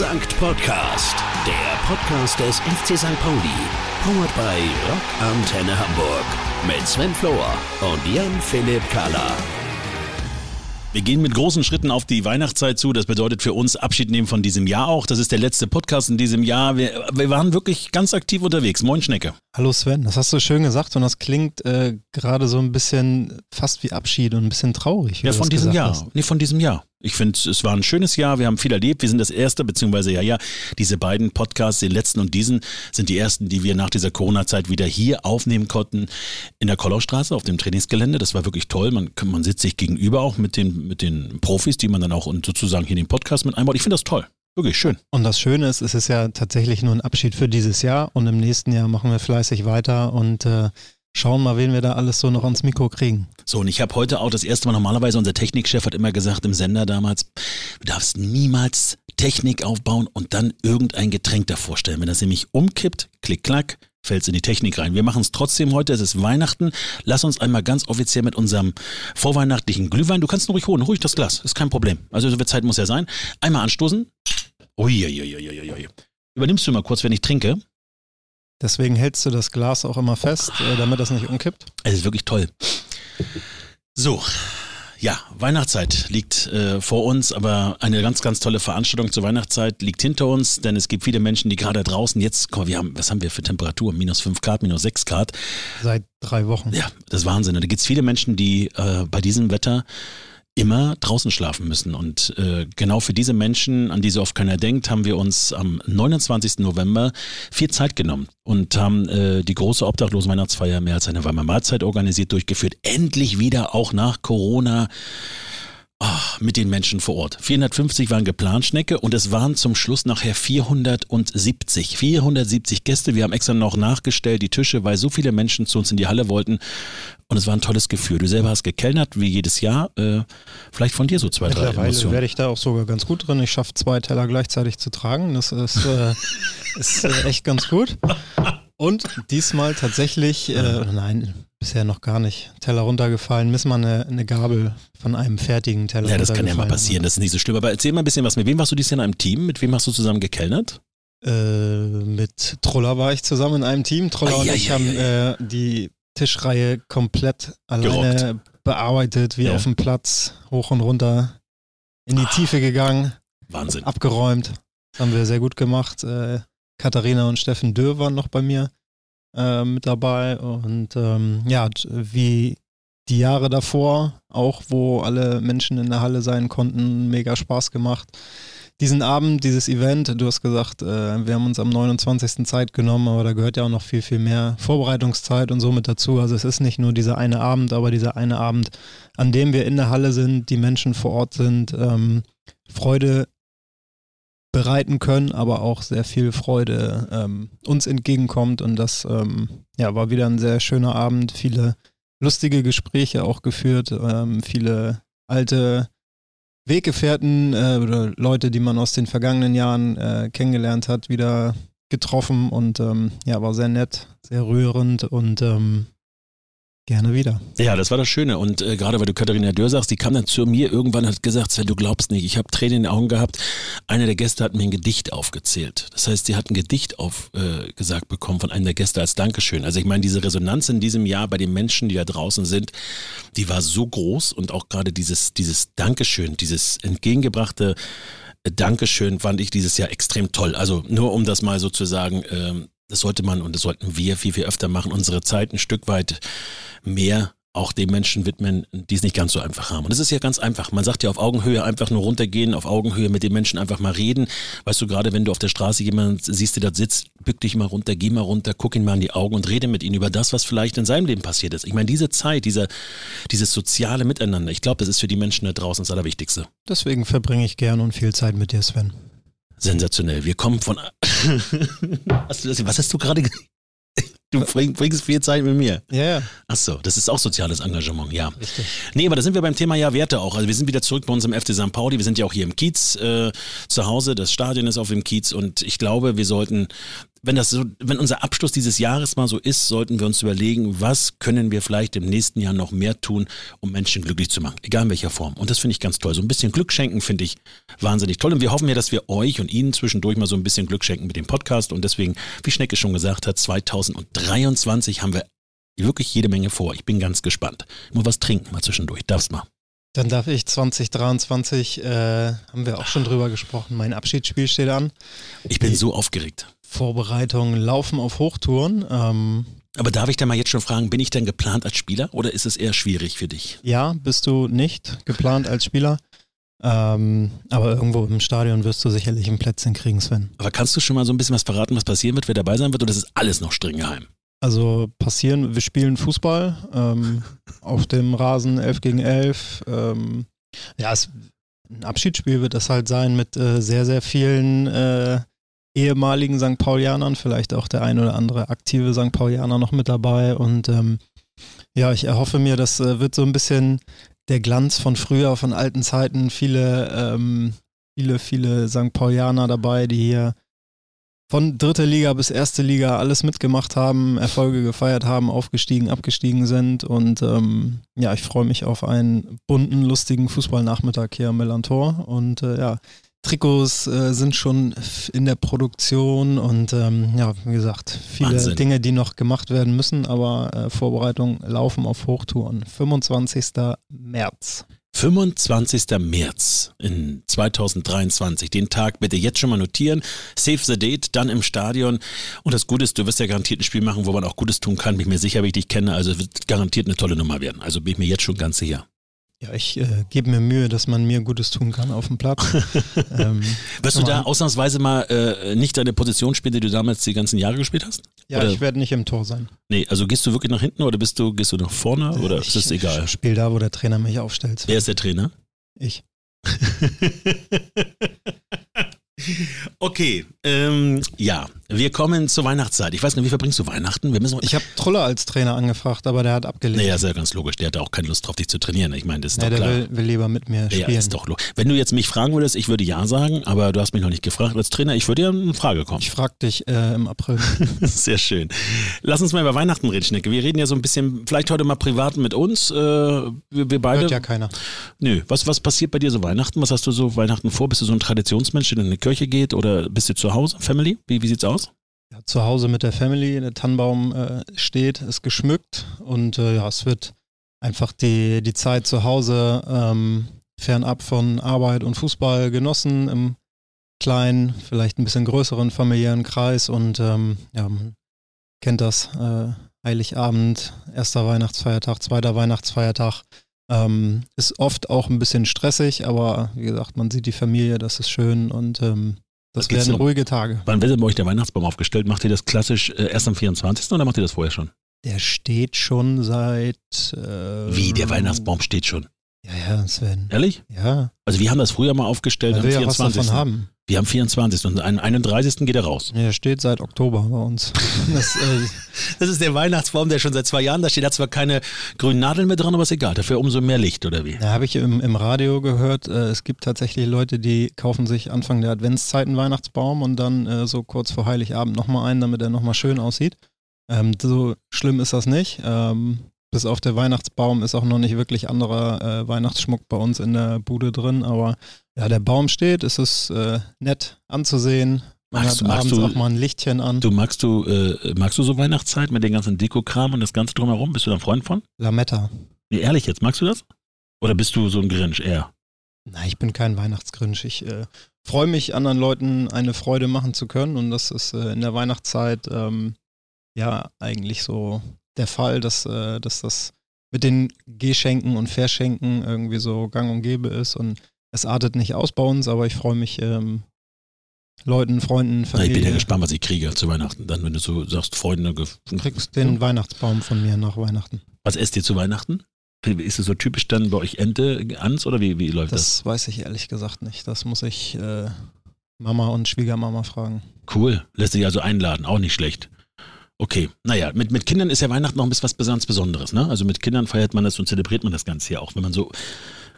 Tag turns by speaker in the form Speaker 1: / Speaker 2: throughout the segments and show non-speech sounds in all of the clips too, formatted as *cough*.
Speaker 1: Sankt Podcast, der Podcast des FC St. Pauli. Powered by Rock Antenne Hamburg. Mit Sven Flohr und Jan-Philipp Kahler.
Speaker 2: Wir gehen mit großen Schritten auf die Weihnachtszeit zu. Das bedeutet für uns Abschied nehmen von diesem Jahr auch. Das ist der letzte Podcast in diesem Jahr. Wir, wir waren wirklich ganz aktiv unterwegs. Moin Schnecke.
Speaker 3: Hallo Sven, das hast du schön gesagt und das klingt äh, gerade so ein bisschen fast wie Abschied und ein bisschen traurig.
Speaker 2: Ja, von diesem Jahr. Hast. Nee, von diesem Jahr. Ich finde, es war ein schönes Jahr. Wir haben viel erlebt. Wir sind das erste, beziehungsweise ja, ja, diese beiden Podcasts, den letzten und diesen, sind die ersten, die wir nach dieser Corona-Zeit wieder hier aufnehmen konnten in der Kollaustraße auf dem Trainingsgelände. Das war wirklich toll. Man, man sitzt sich gegenüber auch mit den, mit den Profis, die man dann auch sozusagen hier in den Podcast mit einbaut. Ich finde das toll. Wirklich schön.
Speaker 3: Und das Schöne ist, es ist ja tatsächlich nur ein Abschied für dieses Jahr und im nächsten Jahr machen wir fleißig weiter und äh, schauen mal, wen wir da alles so noch ans Mikro kriegen.
Speaker 2: So, und ich habe heute auch das erste Mal normalerweise, unser Technikchef hat immer gesagt im Sender damals, du darfst niemals Technik aufbauen und dann irgendein Getränk davor stellen. Wenn das nämlich umkippt, klick, klack, fällt es in die Technik rein. Wir machen es trotzdem heute, es ist Weihnachten. Lass uns einmal ganz offiziell mit unserem vorweihnachtlichen Glühwein, du kannst ihn ruhig holen, ruhig das Glas, ist kein Problem. Also so viel Zeit muss ja sein. Einmal anstoßen. Uiuiuiui. Übernimmst du mal kurz, wenn ich trinke?
Speaker 3: Deswegen hältst du das Glas auch immer fest, äh, damit das nicht umkippt.
Speaker 2: Es ist wirklich toll. So, ja, Weihnachtszeit liegt äh, vor uns, aber eine ganz, ganz tolle Veranstaltung zur Weihnachtszeit liegt hinter uns, denn es gibt viele Menschen, die gerade draußen jetzt, komm, wir haben, was haben wir für Temperatur? Minus 5 Grad, minus 6 Grad.
Speaker 3: Seit drei Wochen.
Speaker 2: Ja, das ist Wahnsinn. Da gibt es viele Menschen, die äh, bei diesem Wetter immer draußen schlafen müssen. Und äh, genau für diese Menschen, an die so oft keiner denkt, haben wir uns am 29. November viel Zeit genommen und haben äh, die große Obdachlosen-Weihnachtsfeier mehr als eine warme Mahlzeit organisiert, durchgeführt. Endlich wieder auch nach Corona Oh, mit den Menschen vor Ort. 450 waren geplant, Schnecke, und es waren zum Schluss nachher 470. 470 Gäste. Wir haben extra noch nachgestellt, die Tische, weil so viele Menschen zu uns in die Halle wollten. Und es war ein tolles Gefühl. Du selber hast gekellnert, wie jedes Jahr. Äh, vielleicht von dir so zwei, drei
Speaker 3: Emotionen. werde ich da auch sogar ganz gut drin. Ich schaffe zwei Teller gleichzeitig zu tragen. Das ist, äh, *laughs* ist äh, echt ganz gut. Und diesmal tatsächlich, äh, nein, bisher noch gar nicht, Teller runtergefallen, müssen wir eine, eine Gabel von einem fertigen Teller
Speaker 2: Ja, das kann ja mal passieren, das ist nicht so schlimm. Aber erzähl mal ein bisschen was. Mit wem warst du dieses Jahr in einem Team? Mit wem hast du zusammen gekellnert?
Speaker 3: Äh, mit Troller war ich zusammen in einem Team. Troller ah, und ja, ich ja, haben ja, äh, die Tischreihe komplett alleine Gerockt. bearbeitet, wie auf dem Platz, hoch und runter, in die ah, Tiefe gegangen.
Speaker 2: Wahnsinn.
Speaker 3: Abgeräumt. Das haben wir sehr gut gemacht. Äh, Katharina und Steffen Dürr waren noch bei mir äh, mit dabei. Und ähm, ja, wie die Jahre davor, auch wo alle Menschen in der Halle sein konnten, mega Spaß gemacht. Diesen Abend, dieses Event, du hast gesagt, äh, wir haben uns am 29. Zeit genommen, aber da gehört ja auch noch viel, viel mehr Vorbereitungszeit und so mit dazu. Also es ist nicht nur dieser eine Abend, aber dieser eine Abend, an dem wir in der Halle sind, die Menschen vor Ort sind, ähm, Freude bereiten können, aber auch sehr viel Freude ähm, uns entgegenkommt. Und das ähm, ja, war wieder ein sehr schöner Abend, viele lustige Gespräche auch geführt, ähm, viele alte Weggefährten äh, oder Leute, die man aus den vergangenen Jahren äh, kennengelernt hat, wieder getroffen und ähm, ja, war sehr nett, sehr rührend und ähm, Gerne wieder.
Speaker 2: Ja, das war das Schöne. Und äh, gerade weil du Katharina Dörr sagst, die kam dann zu mir irgendwann und hat gesagt, Sven, du glaubst nicht, ich habe Tränen in den Augen gehabt. Einer der Gäste hat mir ein Gedicht aufgezählt. Das heißt, sie hat ein Gedicht aufgesagt äh, bekommen von einem der Gäste als Dankeschön. Also ich meine, diese Resonanz in diesem Jahr bei den Menschen, die da draußen sind, die war so groß und auch gerade dieses, dieses Dankeschön, dieses entgegengebrachte Dankeschön fand ich dieses Jahr extrem toll. Also nur um das mal sozusagen ähm, das sollte man und das sollten wir viel, viel öfter machen, unsere Zeit ein Stück weit mehr auch den Menschen widmen, die es nicht ganz so einfach haben. Und das ist ja ganz einfach. Man sagt ja auf Augenhöhe einfach nur runtergehen, auf Augenhöhe mit den Menschen einfach mal reden. Weißt du, gerade wenn du auf der Straße jemanden siehst, der da sitzt, bück dich mal runter, geh mal runter, guck ihn mal in die Augen und rede mit ihm über das, was vielleicht in seinem Leben passiert ist. Ich meine, diese Zeit, dieser, dieses soziale Miteinander, ich glaube, das ist für die Menschen da draußen das Allerwichtigste.
Speaker 3: Deswegen verbringe ich gern und viel Zeit mit dir, Sven.
Speaker 2: Sensationell. Wir kommen von. *laughs* hast das, was hast du gerade Du bringst viel Zeit mit mir.
Speaker 3: Ja, ja.
Speaker 2: Ach so, das ist auch soziales Engagement, ja. Richtig. Nee, aber da sind wir beim Thema ja Werte auch. Also wir sind wieder zurück bei uns im FC St. Pauli. Wir sind ja auch hier im Kiez äh, zu Hause. Das Stadion ist auf dem Kiez und ich glaube, wir sollten wenn das so, wenn unser Abschluss dieses Jahres mal so ist, sollten wir uns überlegen, was können wir vielleicht im nächsten Jahr noch mehr tun, um Menschen glücklich zu machen, egal in welcher Form. Und das finde ich ganz toll. So ein bisschen Glück schenken finde ich wahnsinnig toll. Und wir hoffen ja, dass wir euch und Ihnen zwischendurch mal so ein bisschen Glück schenken mit dem Podcast. Und deswegen, wie Schnecke schon gesagt hat, 2023 haben wir wirklich jede Menge vor. Ich bin ganz gespannt. Mal was trinken mal zwischendurch. Darf's mal.
Speaker 3: Dann darf ich 2023, äh, haben wir auch schon drüber gesprochen, mein Abschiedsspiel steht an.
Speaker 2: Ich bin so aufgeregt.
Speaker 3: Vorbereitungen laufen auf Hochtouren. Ähm,
Speaker 2: aber darf ich da mal jetzt schon fragen, bin ich denn geplant als Spieler oder ist es eher schwierig für dich?
Speaker 3: Ja, bist du nicht geplant als Spieler. Ähm, aber irgendwo im Stadion wirst du sicherlich ein Plätzchen kriegen, Sven.
Speaker 2: Aber kannst du schon mal so ein bisschen was verraten, was passieren wird, wer dabei sein wird, oder ist es alles noch streng geheim?
Speaker 3: Also passieren, wir spielen Fußball ähm, *laughs* auf dem Rasen 11 gegen 11. Ähm, ja, es, ein Abschiedsspiel wird das halt sein mit äh, sehr, sehr vielen äh, ehemaligen St. Paulianern, vielleicht auch der ein oder andere aktive St. Paulianer noch mit dabei. Und ähm, ja, ich erhoffe mir, das äh, wird so ein bisschen der Glanz von früher, von alten Zeiten. Viele, ähm, viele, viele St. Paulianer dabei, die hier von dritter Liga bis erste Liga alles mitgemacht haben, Erfolge gefeiert haben, aufgestiegen, abgestiegen sind. Und ähm, ja, ich freue mich auf einen bunten, lustigen Fußballnachmittag hier am Melantor. Und äh, ja, Trikots äh, sind schon in der Produktion und ähm, ja, wie gesagt, viele Wahnsinn. Dinge, die noch gemacht werden müssen, aber äh, Vorbereitungen laufen auf Hochtouren. 25. März.
Speaker 2: 25. März in 2023. Den Tag bitte jetzt schon mal notieren. Save the date, dann im Stadion. Und das Gute ist, du wirst ja garantiert ein Spiel machen, wo man auch Gutes tun kann. Bin ich mir sicher, wie ich dich kenne. Also es wird garantiert eine tolle Nummer werden. Also bin ich mir jetzt schon ganz sicher.
Speaker 3: Ja, ich äh, gebe mir Mühe, dass man mir Gutes tun kann auf dem Platz. *laughs*
Speaker 2: ähm, Wirst du da ausnahmsweise mal äh, nicht deine Position spielen, die du damals die ganzen Jahre gespielt hast?
Speaker 3: Ja, oder? ich werde nicht im Tor sein.
Speaker 2: Nee, also gehst du wirklich nach hinten oder bist du, gehst du nach vorne oder ich, ist das egal?
Speaker 3: Ich spiele da, wo der Trainer mich aufstellt.
Speaker 2: Wer ist der Trainer?
Speaker 3: Ich. *laughs* *laughs*
Speaker 2: Okay, ähm, ja, wir kommen zur Weihnachtszeit. Ich weiß nicht, wie verbringst du Weihnachten? Wir
Speaker 3: müssen ich habe Troller als Trainer angefragt, aber der hat abgelehnt.
Speaker 2: Naja, ist ja ganz logisch. Der hat auch keine Lust drauf, dich zu trainieren. Ich meine, das ist
Speaker 3: nee,
Speaker 2: doch klar.
Speaker 3: Der will, will, lieber mit mir spielen.
Speaker 2: Ja, ist doch logisch. Wenn du jetzt mich fragen würdest, ich würde ja sagen, aber du hast mich noch nicht gefragt als Trainer. Ich würde ja eine Frage kommen.
Speaker 3: Ich frage dich äh, im April. *laughs*
Speaker 2: Sehr schön. Lass uns mal über Weihnachten reden, Schnecke. Wir reden ja so ein bisschen, vielleicht heute mal privat mit uns. Äh, wir, wir beide.
Speaker 3: Hört ja keiner.
Speaker 2: Nö. Was, was passiert bei dir so Weihnachten? Was hast du so Weihnachten vor? Bist du so ein Traditionsmensch, der in eine Kirche geht oder bist du zu Hause, Family? Wie, wie sieht's aus?
Speaker 3: Ja, zu Hause mit der Family, der Tannenbaum äh, steht, ist geschmückt und äh, ja, es wird einfach die, die Zeit zu Hause ähm, fernab von Arbeit und Fußball genossen im kleinen, vielleicht ein bisschen größeren familiären Kreis und ähm, ja, man kennt das, äh, Heiligabend, erster Weihnachtsfeiertag, zweiter Weihnachtsfeiertag, ähm, ist oft auch ein bisschen stressig, aber wie gesagt, man sieht die Familie, das ist schön und ähm, das werden so, ruhige Tage.
Speaker 2: Wann wird denn bei euch der Weihnachtsbaum aufgestellt? Macht ihr das klassisch äh, erst am 24. oder macht ihr das vorher schon?
Speaker 3: Der steht schon seit. Äh,
Speaker 2: Wie, der Weihnachtsbaum steht schon?
Speaker 3: Ja, ja, Sven.
Speaker 2: Ehrlich?
Speaker 3: Ja.
Speaker 2: Also wir haben das früher mal aufgestellt
Speaker 3: am wir 24. Ja was davon haben.
Speaker 2: Wir haben 24. und am 31. geht er raus.
Speaker 3: Ja, der steht seit Oktober bei uns. *laughs*
Speaker 2: Das, äh das, ist der Weihnachtsbaum, der schon seit zwei Jahren da steht. Da hat zwar keine grünen Nadeln mehr dran, aber ist egal. Dafür umso mehr Licht, oder wie?
Speaker 3: Da habe ich im, im Radio gehört, äh, es gibt tatsächlich Leute, die kaufen sich Anfang der Adventszeit einen Weihnachtsbaum und dann äh, so kurz vor Heiligabend nochmal einen, damit er nochmal schön aussieht. Ähm, so schlimm ist das nicht. Ähm, bis auf der Weihnachtsbaum ist auch noch nicht wirklich anderer äh, Weihnachtsschmuck bei uns in der Bude drin, aber ja, der Baum steht, es ist äh, nett anzusehen. Man magst, hat magst abends du, auch mal ein Lichtchen an.
Speaker 2: Du magst du, äh, magst du so Weihnachtszeit mit den ganzen Dekokram und das Ganze drumherum? Bist du da ein Freund von?
Speaker 3: Lametta.
Speaker 2: Nee, ehrlich jetzt, magst du das? Oder bist du so ein Grinch eher?
Speaker 3: Nein, ich bin kein Weihnachtsgrinch. Ich äh, freue mich, anderen Leuten eine Freude machen zu können und das ist äh, in der Weihnachtszeit ähm, ja eigentlich so der Fall, dass, äh, dass das mit den Geschenken und Verschenken irgendwie so gang und gäbe ist und es artet nicht aus bei uns, aber ich freue mich, ähm, Leuten, Freunden,
Speaker 2: Familie. ich bin ja gespannt, was ich kriege zu Weihnachten. Dann, wenn du so sagst, Freunde. Du
Speaker 3: kriegst den ja. Weihnachtsbaum von mir nach Weihnachten.
Speaker 2: Was esst ihr zu Weihnachten? Ist es so typisch dann bei euch Ente, Ans oder wie, wie läuft das?
Speaker 3: Das weiß ich ehrlich gesagt nicht. Das muss ich äh, Mama und Schwiegermama fragen.
Speaker 2: Cool. Lässt sich also einladen, auch nicht schlecht. Okay, naja, mit, mit Kindern ist ja Weihnachten noch ein bisschen was ganz Besonderes, ne? Also mit Kindern feiert man das und zelebriert man das Ganze ja auch. Wenn man so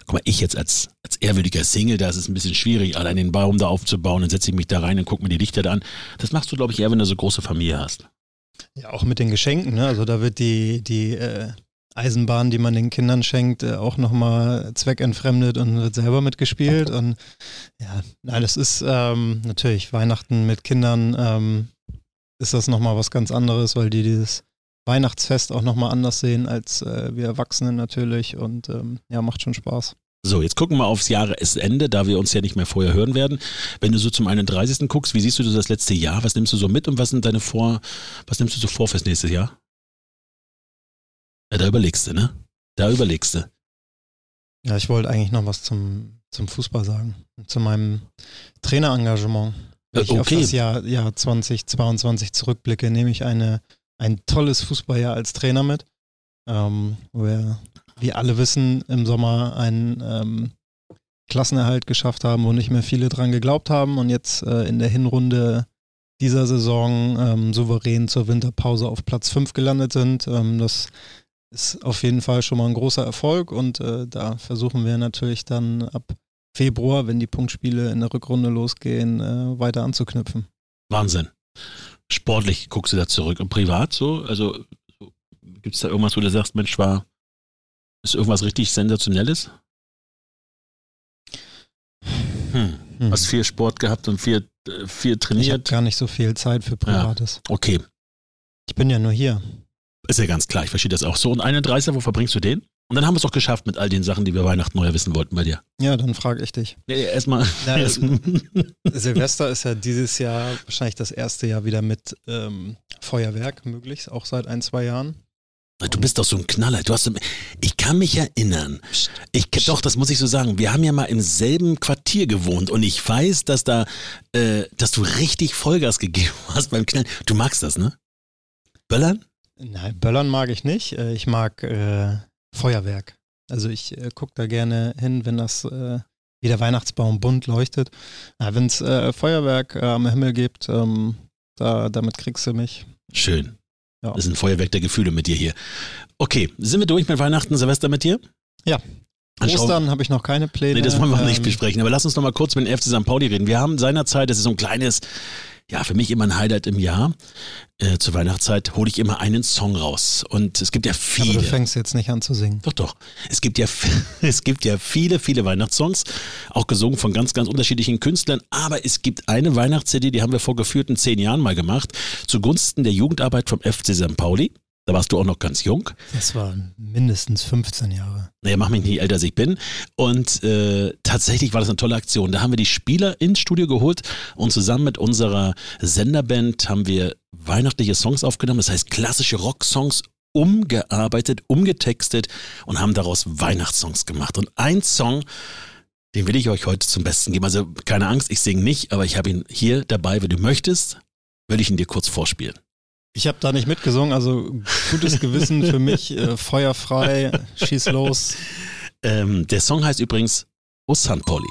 Speaker 2: guck mal, ich jetzt als, als ehrwürdiger Single, da ist es ein bisschen schwierig, allein den Baum da aufzubauen, dann setze ich mich da rein und gucke mir die Lichter da an. Das machst du, glaube ich, eher, wenn du so große Familie hast.
Speaker 3: Ja, auch mit den Geschenken, ne? Also da wird die, die äh, Eisenbahn, die man den Kindern schenkt, äh, auch nochmal zweckentfremdet und wird selber mitgespielt. Und ja, nein, das ist ähm, natürlich Weihnachten mit Kindern ähm, ist das nochmal was ganz anderes, weil die dieses Weihnachtsfest auch nochmal anders sehen als äh, wir Erwachsenen natürlich und ähm, ja, macht schon Spaß.
Speaker 2: So, jetzt gucken wir aufs Jahresende, da wir uns ja nicht mehr vorher hören werden. Wenn du so zum 31. guckst, wie siehst du das letzte Jahr? Was nimmst du so mit und was sind deine Vor, was nimmst du so vor fürs nächste Jahr? Ja, da überlegst du, ne? Da überlegst du.
Speaker 3: Ja, ich wollte eigentlich noch was zum, zum Fußball sagen, zu meinem Trainerengagement. Wenn ich auf das Jahr, Jahr 2022 zurückblicke, nehme ich eine, ein tolles Fußballjahr als Trainer mit. Ähm, wo wir, wie alle wissen, im Sommer einen ähm, Klassenerhalt geschafft haben, wo nicht mehr viele dran geglaubt haben und jetzt äh, in der Hinrunde dieser Saison ähm, souverän zur Winterpause auf Platz 5 gelandet sind. Ähm, das ist auf jeden Fall schon mal ein großer Erfolg und äh, da versuchen wir natürlich dann ab Februar, wenn die Punktspiele in der Rückrunde losgehen, äh, weiter anzuknüpfen.
Speaker 2: Wahnsinn. Sportlich guckst du da zurück und privat so? Also so, gibt es da irgendwas, wo du sagst, Mensch, war ist irgendwas richtig Sensationelles? Hm.
Speaker 3: Hm.
Speaker 2: Hast viel Sport gehabt und viel, äh, viel
Speaker 3: Ich habe
Speaker 2: trainiert.
Speaker 3: gar nicht so viel Zeit für Privates.
Speaker 2: Okay,
Speaker 3: Ich bin ja nur hier.
Speaker 2: ist ja ganz klar, ich verstehe das auch so. Und 31. wo verbringst du den? Und dann haben wir es doch geschafft mit all den Sachen, die wir Weihnachten neu wissen wollten bei dir.
Speaker 3: Ja, dann frage ich dich.
Speaker 2: Nee, erstmal. Erst, *laughs*
Speaker 3: Silvester ist ja dieses Jahr wahrscheinlich das erste Jahr wieder mit ähm, Feuerwerk möglich, auch seit ein, zwei Jahren.
Speaker 2: du bist doch so ein Knaller. Du hast, ich kann mich erinnern. Ich, doch, das muss ich so sagen. Wir haben ja mal im selben Quartier gewohnt und ich weiß, dass da, äh, dass du richtig Vollgas *laughs* gegeben hast beim Knallen. Du magst das, ne? Böllern?
Speaker 3: Nein, Böllern mag ich nicht. Äh, Ich mag äh, Feuerwerk. Also ich äh, gucke da gerne hin, wenn das äh, wie der Weihnachtsbaum bunt leuchtet. wenn es äh, Feuerwerk äh, am Himmel gibt, ähm, da, damit kriegst du mich.
Speaker 2: Schön.
Speaker 3: Ja.
Speaker 2: Das ist ein Feuerwerk der Gefühle mit dir hier. Okay, sind wir durch mit Weihnachten, Silvester mit dir?
Speaker 3: Ja. Ostern habe ich noch keine Pläne.
Speaker 2: Nee, das wollen wir noch nicht
Speaker 3: Ähm,
Speaker 2: besprechen. Aber lass uns noch mal kurz mit dem FC St. Pauli reden. Wir haben seinerzeit, das ist so ein kleines, ja, für mich immer ein Highlight im Jahr. Äh, zur Weihnachtszeit hole ich immer einen Song raus. Und es gibt ja
Speaker 3: Aber
Speaker 2: viele.
Speaker 3: du fängst jetzt nicht an zu singen.
Speaker 2: Doch, doch. Es gibt ja, *laughs* es gibt ja viele, viele Weihnachtssongs, auch gesungen von ganz, ganz unterschiedlichen Künstlern. Aber es gibt eine Weihnachts-CD, die haben wir vor geführten zehn Jahren mal gemacht, zugunsten der Jugendarbeit vom FC St. Pauli. Da warst du auch noch ganz jung.
Speaker 3: Das waren mindestens 15 Jahre.
Speaker 2: Naja, mach mich nicht älter, als ich bin. Und äh, tatsächlich war das eine tolle Aktion. Da haben wir die Spieler ins Studio geholt und zusammen mit unserer Senderband haben wir weihnachtliche Songs aufgenommen. Das heißt klassische Rocksongs umgearbeitet, umgetextet und haben daraus Weihnachtssongs gemacht. Und ein Song, den will ich euch heute zum Besten geben. Also keine Angst, ich singe nicht, aber ich habe ihn hier dabei. Wenn du möchtest, will ich ihn dir kurz vorspielen.
Speaker 3: Ich habe da nicht mitgesungen, also gutes Gewissen für *laughs* mich, äh, feuerfrei, schieß los.
Speaker 2: Ähm, der Song heißt übrigens O San.
Speaker 4: Pauli,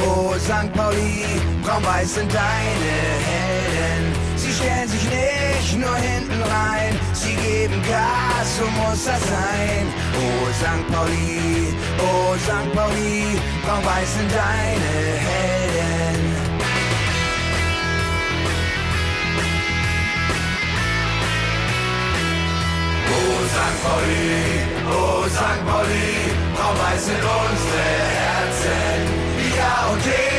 Speaker 4: oh St. Pauli, braun-weiß sind deine Helden. Sie stellen sich nicht nur hinten rein, sie geben Gas, so muss das sein. Oh St. Pauli, oh St. Pauli, braun-weiß sind deine Helden. Oh St. Pauli, oh St. Pauli, braun-weiß sind unsere Herzen. Liga und DFB-Pokal,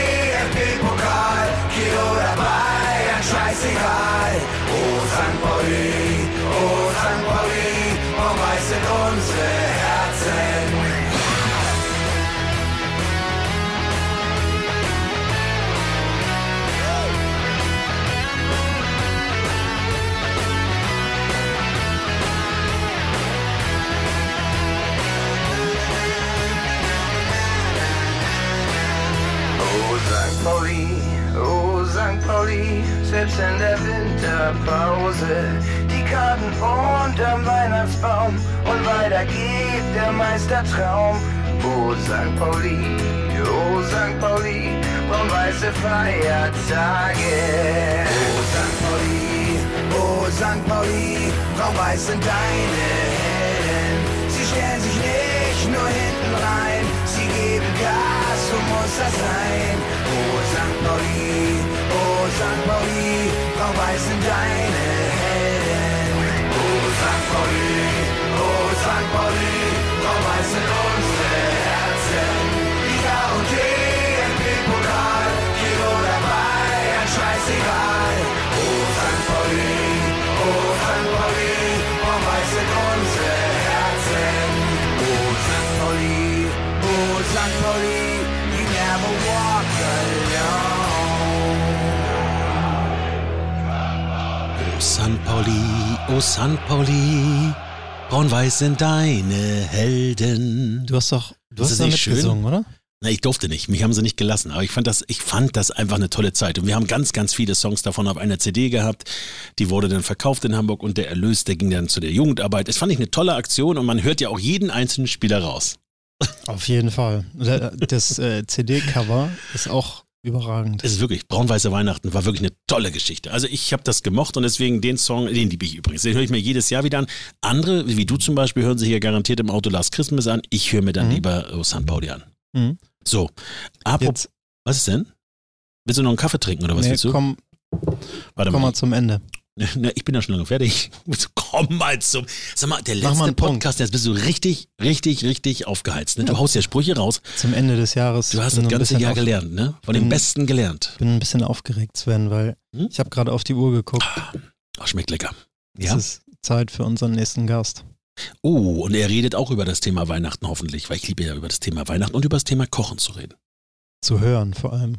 Speaker 4: Pauli, oh St. Pauli, selbst in der Winterpause, die Karten unterm Weihnachtsbaum und weiter geht der Meistertraum. Oh St. Pauli, oh St. Pauli, braun-weiße Feiertage. Oh St. Pauli, oh St. Pauli, braun-weiß sind deine Helden. Sie stellen sich nicht nur hinten rein, sie geben Gas, muss das sein. Oh St. Pauli, oh St. Pauli, braun-weiß sind deine Helden. Oh St. Pauli, oh St. Pauli, braun-weiß sind unsere Pauli, oh
Speaker 2: San Pauli, braun-weiß sind deine Helden.
Speaker 3: Du hast doch, du hast
Speaker 2: das
Speaker 3: da
Speaker 2: nicht schön?
Speaker 3: mitgesungen, oder?
Speaker 2: Na, ich durfte nicht. Mich haben sie nicht gelassen. Aber ich fand das, ich fand das einfach eine tolle Zeit. Und wir haben ganz, ganz viele Songs davon auf einer CD gehabt. Die wurde dann verkauft in Hamburg und der Erlös, der ging dann zu der Jugendarbeit. Das fand ich eine tolle Aktion und man hört ja auch jeden einzelnen Spieler raus.
Speaker 3: Auf jeden Fall. Das äh, CD-Cover ist auch überragend.
Speaker 2: Es ist wirklich, Braun-Weiße Weihnachten war wirklich eine tolle Geschichte. Also ich habe das gemocht und deswegen den Song, den liebe ich übrigens. Den höre ich mir jedes Jahr wieder an. Andere, wie du zum Beispiel, hören sich hier garantiert im Auto Last Christmas an. Ich höre mir dann
Speaker 3: Mhm.
Speaker 2: lieber oh, San Pauli an.
Speaker 3: Mhm.
Speaker 2: So, apropos,
Speaker 3: Jetzt
Speaker 2: was ist denn? Willst du noch einen Kaffee trinken oder was
Speaker 3: nee,
Speaker 2: willst du?
Speaker 3: komm,
Speaker 2: Warte
Speaker 3: komm
Speaker 2: mal.
Speaker 3: mal zum Ende. *laughs*
Speaker 2: Na, ich bin ja schon lange fertig. *laughs* Komm mal zum. Sag mal, der
Speaker 3: mal
Speaker 2: letzte
Speaker 3: Punkt.
Speaker 2: Podcast, jetzt bist du richtig, richtig, richtig aufgeheizt. Ne? Du haust ja Sprüche raus.
Speaker 3: Zum Ende des Jahres.
Speaker 2: Du hast das
Speaker 3: ein
Speaker 2: ganze Jahr
Speaker 3: auf-
Speaker 2: gelernt, ne? Von den
Speaker 3: bin-
Speaker 2: Besten gelernt.
Speaker 3: bin ein bisschen aufgeregt, Sven, weil
Speaker 2: Hm?
Speaker 3: ich habe gerade auf die Uhr geguckt.
Speaker 2: Ach, schmeckt lecker.
Speaker 3: Es
Speaker 2: Ja.
Speaker 3: ist Zeit für unseren nächsten Gast.
Speaker 2: Oh, und er redet auch über das Thema Weihnachten hoffentlich, weil ich liebe ja über das Thema Weihnachten und über das Thema Kochen zu reden.
Speaker 3: Zu hören vor allem.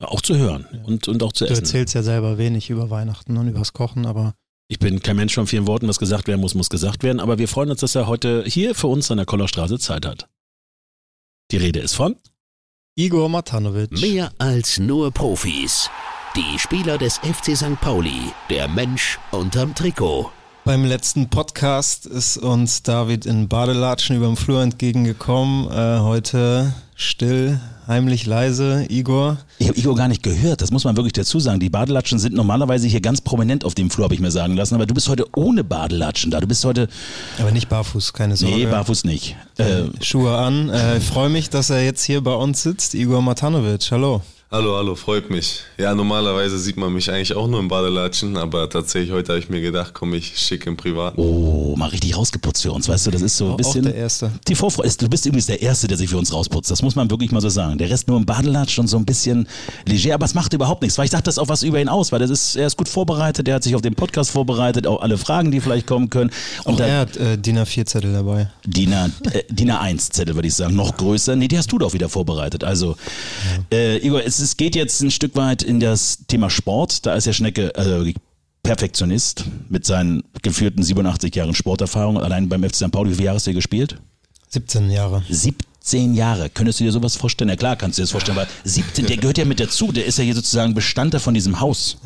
Speaker 2: Auch zu hören
Speaker 3: Ja.
Speaker 2: und, und auch zu
Speaker 3: Du
Speaker 2: essen.
Speaker 3: erzählst ja selber wenig über Weihnachten und übers Kochen, aber
Speaker 2: Ich bin kein Mensch von vielen Worten, was gesagt werden muss, muss gesagt werden, aber wir freuen uns, dass er heute hier für uns an der Kollerstraße Zeit hat. Die Rede ist von
Speaker 3: Igor Matanovic.
Speaker 1: Mehr als nur Profis. Die Spieler des FC St. Pauli, der Mensch unterm Trikot.
Speaker 3: Beim letzten Podcast ist uns David in Badelatschen über dem Flur entgegengekommen. Äh, heute still, heimlich leise. Igor,
Speaker 5: Ich habe Igor gar nicht gehört, das muss man wirklich dazu sagen. Die Badelatschen sind normalerweise hier ganz prominent auf dem Flur, habe ich mir sagen lassen. Aber du bist heute ohne Badelatschen da. Du bist heute,
Speaker 3: aber nicht barfuß, keine Sorge.
Speaker 5: nee, barfuß nicht. Äh,
Speaker 3: Schuhe an. Äh, ich freue mich, dass er jetzt hier bei uns sitzt. Igor Matanovic, hallo.
Speaker 6: Hallo, hallo, freut mich. Ja, normalerweise sieht man mich eigentlich auch nur im Badelatschen, aber tatsächlich heute habe ich mir gedacht, komm ich schick im Privaten.
Speaker 5: oh, mal richtig rausgeputzt für uns, weißt du, das ist so ein
Speaker 3: Auch
Speaker 5: bisschen...
Speaker 3: der Erste.
Speaker 5: Die Vorfreude ist, du bist übrigens der Erste, der sich für uns rausputzt. Das muss man wirklich mal so sagen. Der Rest nur im Badelatsch und so ein bisschen leger, aber es macht überhaupt nichts, weil ich dachte, das auch was über ihn aus, weil das ist, er ist gut vorbereitet, er hat sich auf den Podcast vorbereitet, auch alle Fragen, die vielleicht kommen können. Und
Speaker 3: Auch
Speaker 5: da,
Speaker 3: er hat äh, DIN A4-Zettel dabei.
Speaker 5: DIN, A- äh, DIN A1 Zettel, würde ich sagen, noch größer. Nee, die hast du doch wieder vorbereitet. Also, äh, Igor, es, es geht jetzt ein Stück weit in das Thema Sport. Da ist ja Schnecke äh, Perfektionist mit seinen geführten 87 Jahren Sporterfahrung. Allein beim FC St. Pauli, wie viele Jahre hast du hier gespielt?
Speaker 3: 17 Jahre.
Speaker 5: 17 Jahre. Könntest du dir sowas vorstellen? Ja klar, kannst du dir das vorstellen, weil 17, der gehört ja mit dazu. Der ist ja hier sozusagen Bestandteil von diesem Haus.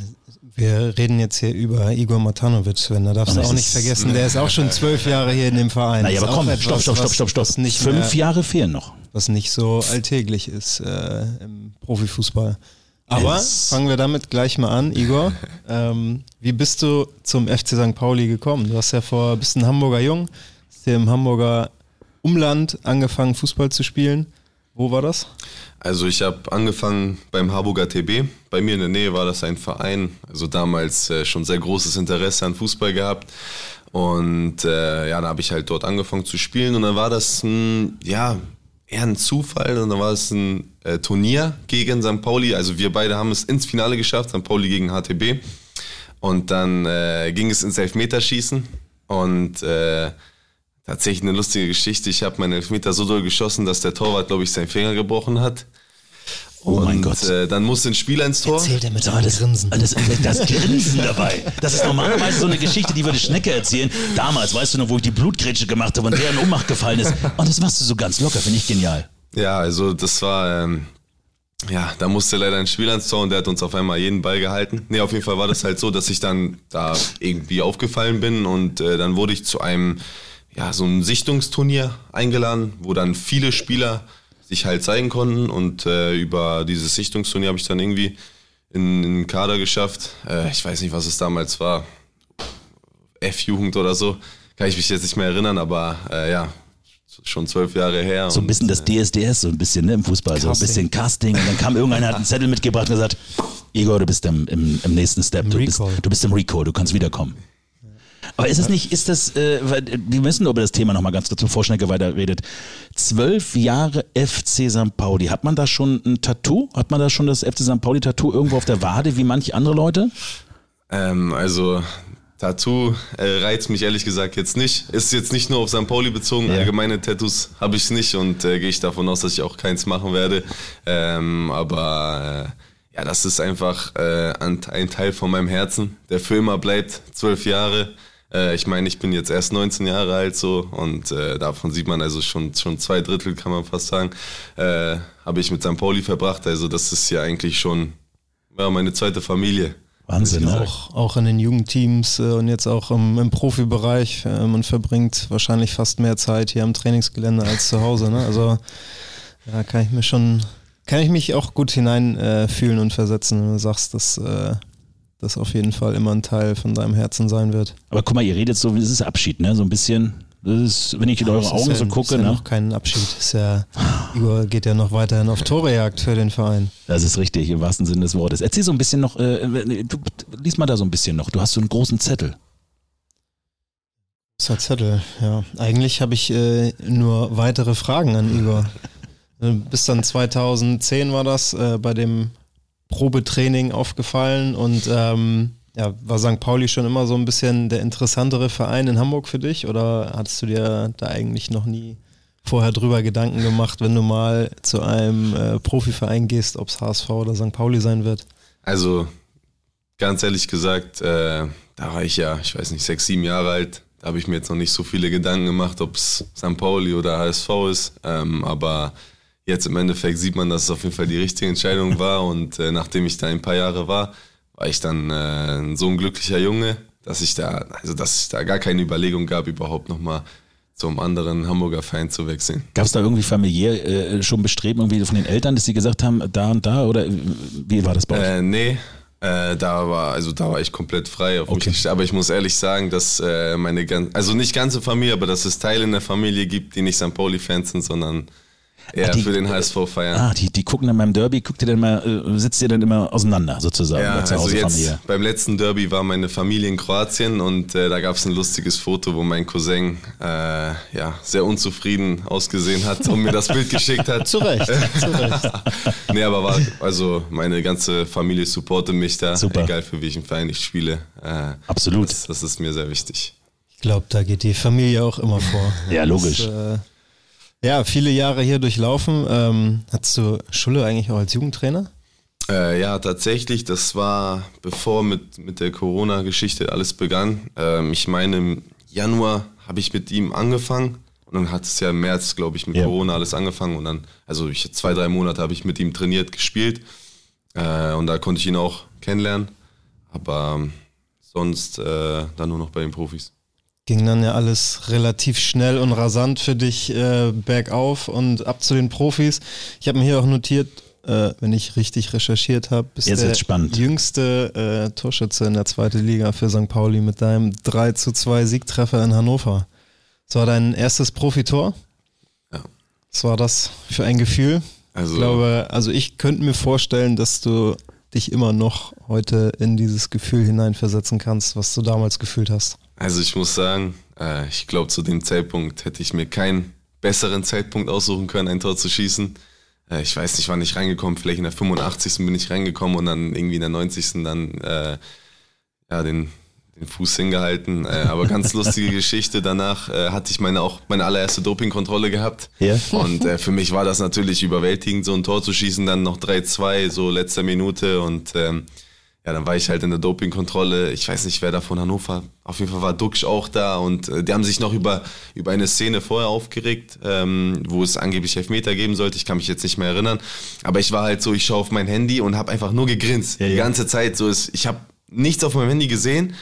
Speaker 3: Wir reden jetzt hier über Igor Matanovic, Sven. Da darfst du auch nicht vergessen. Der ist auch schon zwölf Jahre hier in dem Verein.
Speaker 5: Naja, aber komm, stopp, stopp, stopp, stopp, stopp. Fünf Jahre fehlen noch.
Speaker 3: was nicht so alltäglich ist äh, im Profifußball. Aber fangen wir damit gleich mal an, Igor. *laughs* ähm, wie bist du zum FC St. Pauli gekommen? Du hast ja vor, bist ein Hamburger Jung, hast hier im Hamburger Umland angefangen, Fußball zu spielen. Wo war das?
Speaker 6: Also ich habe angefangen beim Harburger TB. Bei mir in der Nähe war das ein Verein. Also damals äh, schon sehr großes Interesse an Fußball gehabt. Und äh, ja, dann habe ich halt dort angefangen zu spielen. Und dann war das ein, ja, eher ein Zufall. Und dann war es ein äh, Turnier gegen St. Pauli. Also wir beide haben es ins Finale geschafft, St. Pauli gegen HTB. Und dann äh, ging es ins Elfmeterschießen. Und äh, tatsächlich eine lustige Geschichte. Ich habe meinen Elfmeter so doll geschossen, dass der Torwart, glaube ich, seinen Finger gebrochen hat.
Speaker 5: Oh mein
Speaker 6: Und,
Speaker 5: Gott.
Speaker 6: Äh, dann musste ein Spieler ins Tor.
Speaker 3: er mit
Speaker 5: mal, das,
Speaker 3: Grinsen.
Speaker 5: Das, das Grinsen dabei. Das ist normalerweise so eine Geschichte, die würde Schnecke erzählen. Damals, weißt du noch, wo ich die Blutgrätsche gemacht habe und der in Ohnmacht gefallen ist. Und das machst du so ganz locker, finde ich genial.
Speaker 6: Ja, also das war, ähm, ja, da musste leider ein Spieler ins Tor und der hat uns auf einmal jeden Ball gehalten. Nee, auf jeden Fall war das halt so, dass ich dann da irgendwie aufgefallen bin und äh, dann wurde ich zu einem, ja, so einem Sichtungsturnier eingeladen, wo dann viele Spieler sich halt zeigen konnten und äh, über dieses Sichtungsturnier habe ich dann irgendwie in, in den Kader geschafft. Äh, ich weiß nicht, was es damals war. F-Jugend oder so. Kann ich mich jetzt nicht mehr erinnern, aber äh, ja, schon zwölf Jahre her.
Speaker 5: So ein bisschen das DSDS, so ein bisschen ne, im Fußball, so ein bisschen Casting. Und dann kam irgendeiner, hat einen Zettel mitgebracht und gesagt, Igor, du bist im, im, im nächsten Step, du bist, du bist im Recall, du kannst wiederkommen. Aber ist es nicht, ist das, äh, wir müssen über das Thema nochmal ganz kurz, bevor Schnecke weiterredet. Zwölf Jahre FC St. Pauli. Hat man da schon ein Tattoo? Hat man da schon das FC St. Pauli-Tattoo irgendwo auf der Wade, wie manche andere Leute?
Speaker 6: Ähm, also Tattoo äh, reizt mich ehrlich gesagt jetzt nicht. Ist jetzt nicht nur auf St. Pauli bezogen, ja. allgemeine Tattoos habe ich nicht und äh, gehe ich davon aus, dass ich auch keins machen werde. Ähm, aber äh, ja, das ist einfach äh, ein, ein, Teil von meinem Herzen, der für immer bleibt. Zwölf Jahre. Äh, ich meine, ich bin jetzt erst 19 Jahre alt so und äh, davon sieht man also schon, schon zwei Drittel, kann man fast sagen, habe ich mit St. Pauli verbracht. Also das ist ja eigentlich schon ja, meine zweite Familie.
Speaker 3: Wahnsinn. Ne? Auch, auch in den Jugendteams äh, und jetzt auch im, im Profibereich. Äh, man verbringt wahrscheinlich fast mehr Zeit hier am Trainingsgelände als zu Hause. Ne? Also da kann ich mir schon, kann ich mich auch gut hineinfühlen äh, und versetzen, wenn du sagst, dass äh, das auf jeden Fall immer ein Teil von deinem Herzen sein wird.
Speaker 5: Aber guck mal, ihr redet so, das ist Abschied, ne? So ein bisschen das ist, wenn ich in eure Augen
Speaker 3: ja,
Speaker 5: so gucke.
Speaker 3: Ist ja
Speaker 5: ne?
Speaker 3: noch kein Abschied. Ist ja, Igor geht ja noch weiterhin auf Torejagd für den Verein.
Speaker 5: Das ist richtig, im wahrsten Sinne des Wortes. Erzähl so ein bisschen noch, äh, du, lies mal da so ein bisschen noch. Du hast so einen großen Zettel.
Speaker 3: Großer Zettel, ja. Eigentlich habe ich äh, nur weitere Fragen an Igor. *laughs* Äh, bis dann 2010 war das äh, bei dem Probetraining aufgefallen und ähm, ja, war St. Pauli schon immer so ein bisschen der interessantere Verein in Hamburg für dich oder hattest du dir da eigentlich noch nie vorher drüber Gedanken gemacht, wenn du mal zu einem äh, Profiverein gehst, ob es HSV oder St. Pauli sein wird?
Speaker 6: Also ganz ehrlich gesagt, äh, da war ich ja, ich weiß nicht, sechs, sieben Jahre alt. Da habe ich mir jetzt noch nicht so viele Gedanken gemacht, ob es St. Pauli oder HSV ist. Ähm, aber jetzt im Endeffekt sieht man, dass es auf jeden Fall die richtige Entscheidung *laughs* war. Und äh, nachdem ich da ein paar Jahre war, war ich dann äh, so ein glücklicher Junge, dass ich da, also dass ich da gar keine Überlegung gab, überhaupt nochmal zum anderen Hamburger Verein zu wechseln.
Speaker 5: Gab es da irgendwie familiär äh, schon Bestreben irgendwie von den Eltern, dass sie gesagt haben, da und da oder wie war das bei euch?
Speaker 6: Äh, nee, äh, da war also da war ich komplett frei auf okay. mich. Aber ich muss ehrlich sagen, dass äh, meine ganze, also nicht ganze Familie, aber dass es Teile in der Familie gibt, die nicht St. Pauli-Fans sind, sondern ja, die, für den HSV feiern.
Speaker 5: Ah, die, die gucken dann beim Derby, guckt ihr dann mal, äh, sitzt ihr dann immer auseinander sozusagen?
Speaker 6: Ja, also jetzt Familie. beim letzten Derby war meine Familie in Kroatien und äh, da gab es ein lustiges Foto, wo mein Cousin äh, ja, sehr unzufrieden ausgesehen hat und mir das Bild geschickt hat. *laughs*
Speaker 3: zu Recht, zu *laughs* Recht.
Speaker 6: nee, aber war, also meine ganze Familie supportet mich da, Super. egal für welchen Verein ich spiele.
Speaker 5: Äh, Absolut.
Speaker 6: Das, das, ist mir sehr wichtig.
Speaker 3: Ich glaube, da geht die Familie auch immer vor.
Speaker 5: ja, logisch.
Speaker 3: Das, äh, ja, viele Jahre hier durchlaufen. Ähm, hattest du Schule eigentlich auch als Jugendtrainer?
Speaker 6: Äh, ja, tatsächlich. Das war bevor mit, mit der Corona-Geschichte alles begann. Ähm, ich meine, im Januar habe ich mit ihm angefangen. Und dann hat es ja im März, glaube ich, mit ja. Corona alles angefangen. Und dann, also ich, zwei, drei Monate habe ich mit ihm trainiert, gespielt. Äh, und da konnte ich ihn auch kennenlernen. Aber ähm, sonst äh, dann nur noch bei den Profis
Speaker 3: ging dann ja alles relativ schnell und rasant für dich äh, bergauf und ab zu den Profis. Ich habe mir hier auch notiert, äh, wenn ich richtig recherchiert habe, bist
Speaker 5: Jetzt
Speaker 3: der
Speaker 5: spannend.
Speaker 3: jüngste äh, Torschütze in der zweiten Liga für St. Pauli mit deinem 3 zu 2 Siegtreffer in Hannover. Das war dein erstes Profitor.
Speaker 6: Ja.
Speaker 3: Was war das für ein Gefühl? Also, ich glaube, also ich könnte mir vorstellen, dass du dich immer noch heute in dieses Gefühl hineinversetzen kannst, was du damals gefühlt hast.
Speaker 6: Also ich muss sagen, äh, ich glaube, zu dem Zeitpunkt hätte ich mir keinen besseren Zeitpunkt aussuchen können, ein Tor zu schießen. Äh, ich weiß nicht, wann ich reingekommen vielleicht in der 85. bin ich reingekommen und dann irgendwie in der 90. dann äh, ja, den, den Fuß hingehalten. Äh, aber ganz *laughs* lustige Geschichte. Danach äh, hatte ich meine auch meine allererste Dopingkontrolle gehabt.
Speaker 5: Ja.
Speaker 6: Und äh, für mich war das natürlich überwältigend, so ein Tor zu schießen, dann noch 3-2, so letzter Minute. Und ähm, ja, dann war ich halt in der Dopingkontrolle. Ich weiß nicht, wer da von Hannover. Auf jeden Fall war Duxch auch da und äh, die haben sich noch über, über eine Szene vorher aufgeregt, ähm, wo es angeblich Elfmeter geben sollte. Ich kann mich jetzt nicht mehr erinnern. Aber ich war halt so, ich schaue auf mein Handy und habe einfach nur gegrinst. Ja, die ganze Zeit. So ist, ich habe nichts auf meinem Handy gesehen.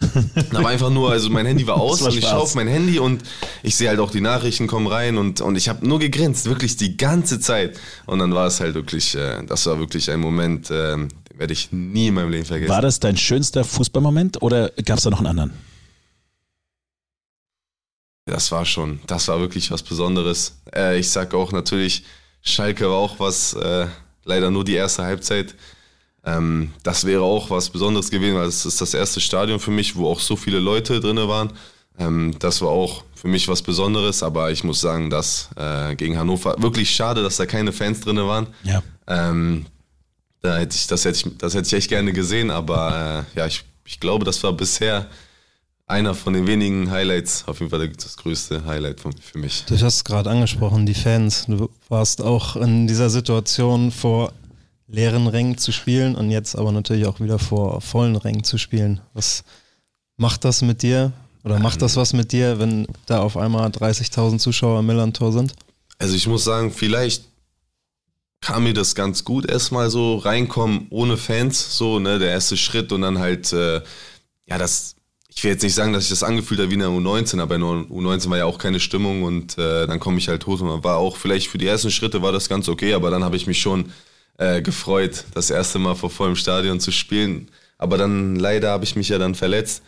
Speaker 6: *laughs* Aber einfach nur, also mein Handy war aus
Speaker 2: war
Speaker 6: und ich schaue auf mein Handy und ich sehe halt auch die Nachrichten kommen rein und, und ich habe nur gegrinst, wirklich die ganze Zeit. Und dann war es halt wirklich, äh, das war wirklich ein Moment, äh, werde ich nie in meinem Leben vergessen.
Speaker 2: War das dein schönster Fußballmoment oder gab es da noch einen anderen?
Speaker 6: Das war schon, das war wirklich was Besonderes. Äh, ich sag auch natürlich, Schalke war auch was, äh, leider nur die erste Halbzeit. Ähm, das wäre auch was Besonderes gewesen, weil es ist das erste Stadion für mich, wo auch so viele Leute drin waren. Ähm, das war auch für mich was Besonderes, aber ich muss sagen, dass äh, gegen Hannover wirklich schade, dass da keine Fans drin waren.
Speaker 2: Ja.
Speaker 6: Ähm, da hätte ich, das, hätte ich, das hätte ich echt gerne gesehen, aber äh, ja, ich, ich glaube, das war bisher einer von den wenigen Highlights, auf jeden Fall das größte Highlight von, für mich.
Speaker 3: Du hast es gerade angesprochen, die Fans. Du warst auch in dieser Situation vor leeren Rängen zu spielen und jetzt aber natürlich auch wieder vor vollen Rängen zu spielen. Was macht das mit dir? Oder macht das was mit dir, wenn da auf einmal 30.000 Zuschauer im Millantor sind?
Speaker 6: Also ich muss sagen, vielleicht kam mir das ganz gut erstmal so reinkommen ohne Fans, so ne, der erste Schritt und dann halt, äh, ja das, ich will jetzt nicht sagen, dass ich das angefühlt habe wie in der U19, aber in der U19 war ja auch keine Stimmung und äh, dann komme ich halt hoch und war auch vielleicht für die ersten Schritte war das ganz okay, aber dann habe ich mich schon äh, gefreut, das erste Mal vor vollem Stadion zu spielen, aber dann leider habe ich mich ja dann verletzt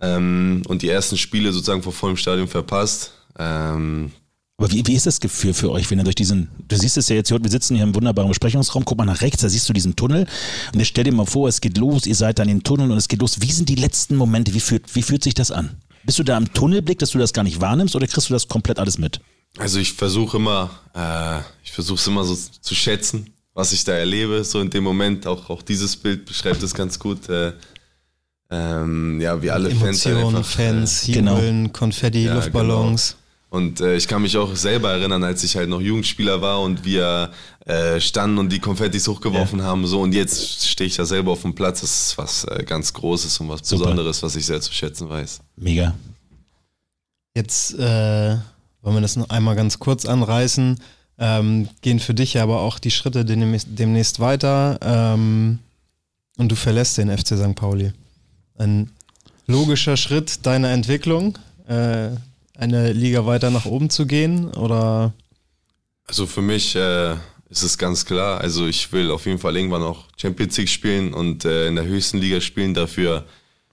Speaker 6: ähm, und die ersten Spiele sozusagen vor vollem Stadion verpasst. Ähm,
Speaker 2: Aber wie, wie ist das Gefühl für euch, wenn ihr durch diesen, du siehst es ja jetzt, wir sitzen hier im wunderbaren Besprechungsraum, guck mal nach rechts, da siehst du diesen Tunnel und jetzt stell dir mal vor, es geht los, ihr seid dann im Tunnel und es geht los. Wie sind die letzten Momente, wie fühlt, wie fühlt sich das an? Bist du da im Tunnelblick, dass du das gar nicht wahrnimmst oder kriegst du das komplett alles mit?
Speaker 6: Also ich versuche immer, äh, ich versuche es immer so zu schätzen, was ich da erlebe, so in dem Moment. Auch, auch dieses Bild beschreibt es ganz gut. Äh, ähm, ja, wie alle Fans halt
Speaker 3: Emotionen,
Speaker 6: einfach,
Speaker 3: Fans,
Speaker 2: genau.
Speaker 3: Jubeln, Konfetti,
Speaker 6: Ja,
Speaker 3: Luftballons.
Speaker 6: Und äh, ich kann mich auch selber erinnern, als ich halt noch Jugendspieler war und wir äh, standen und die Konfettis hochgeworfen haben. So und jetzt stehe ich da selber auf dem Platz. Das ist was äh, ganz Großes und was
Speaker 2: Super.
Speaker 6: Besonderes, was ich sehr zu schätzen weiß.
Speaker 2: Mega.
Speaker 3: Jetzt äh, wollen wir das noch einmal ganz kurz anreißen. Ähm, gehen für dich ja aber auch die Schritte demnächst, demnächst weiter ähm, und du verlässt den FC St. Pauli. Ein logischer Schritt deiner Entwicklung, äh, eine Liga weiter nach oben zu gehen oder
Speaker 6: Also für mich äh, ist es ganz klar. Also ich will auf jeden Fall irgendwann auch Champions League spielen und äh, in der höchsten Liga spielen. Dafür,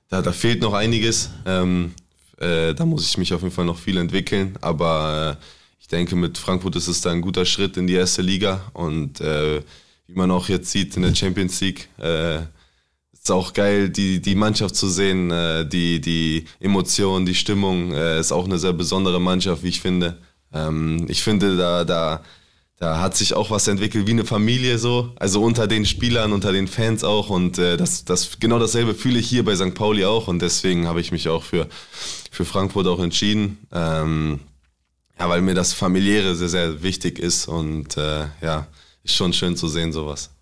Speaker 6: da, da fehlt noch einiges. Ähm, äh, da muss ich mich auf jeden Fall noch viel entwickeln. Aber äh, ich denke, mit Frankfurt ist es da ein guter Schritt in die erste Liga. Und äh, wie man auch jetzt sieht in der Champions League, äh, ist auch geil, die, die Mannschaft zu sehen, äh, die, die Emotionen, die Stimmung. Äh, ist auch eine sehr besondere Mannschaft, wie ich finde. Ähm, ich finde, da, da, da hat sich auch was entwickelt wie eine Familie so, also unter den Spielern, unter den Fans auch und äh, das, das genau dasselbe fühle ich hier bei St. Pauli auch und deswegen habe ich mich auch für, für Frankfurt auch entschieden, ähm, ja, weil mir das familiäre sehr, sehr wichtig ist und äh, ja, ist schon schön zu sehen sowas.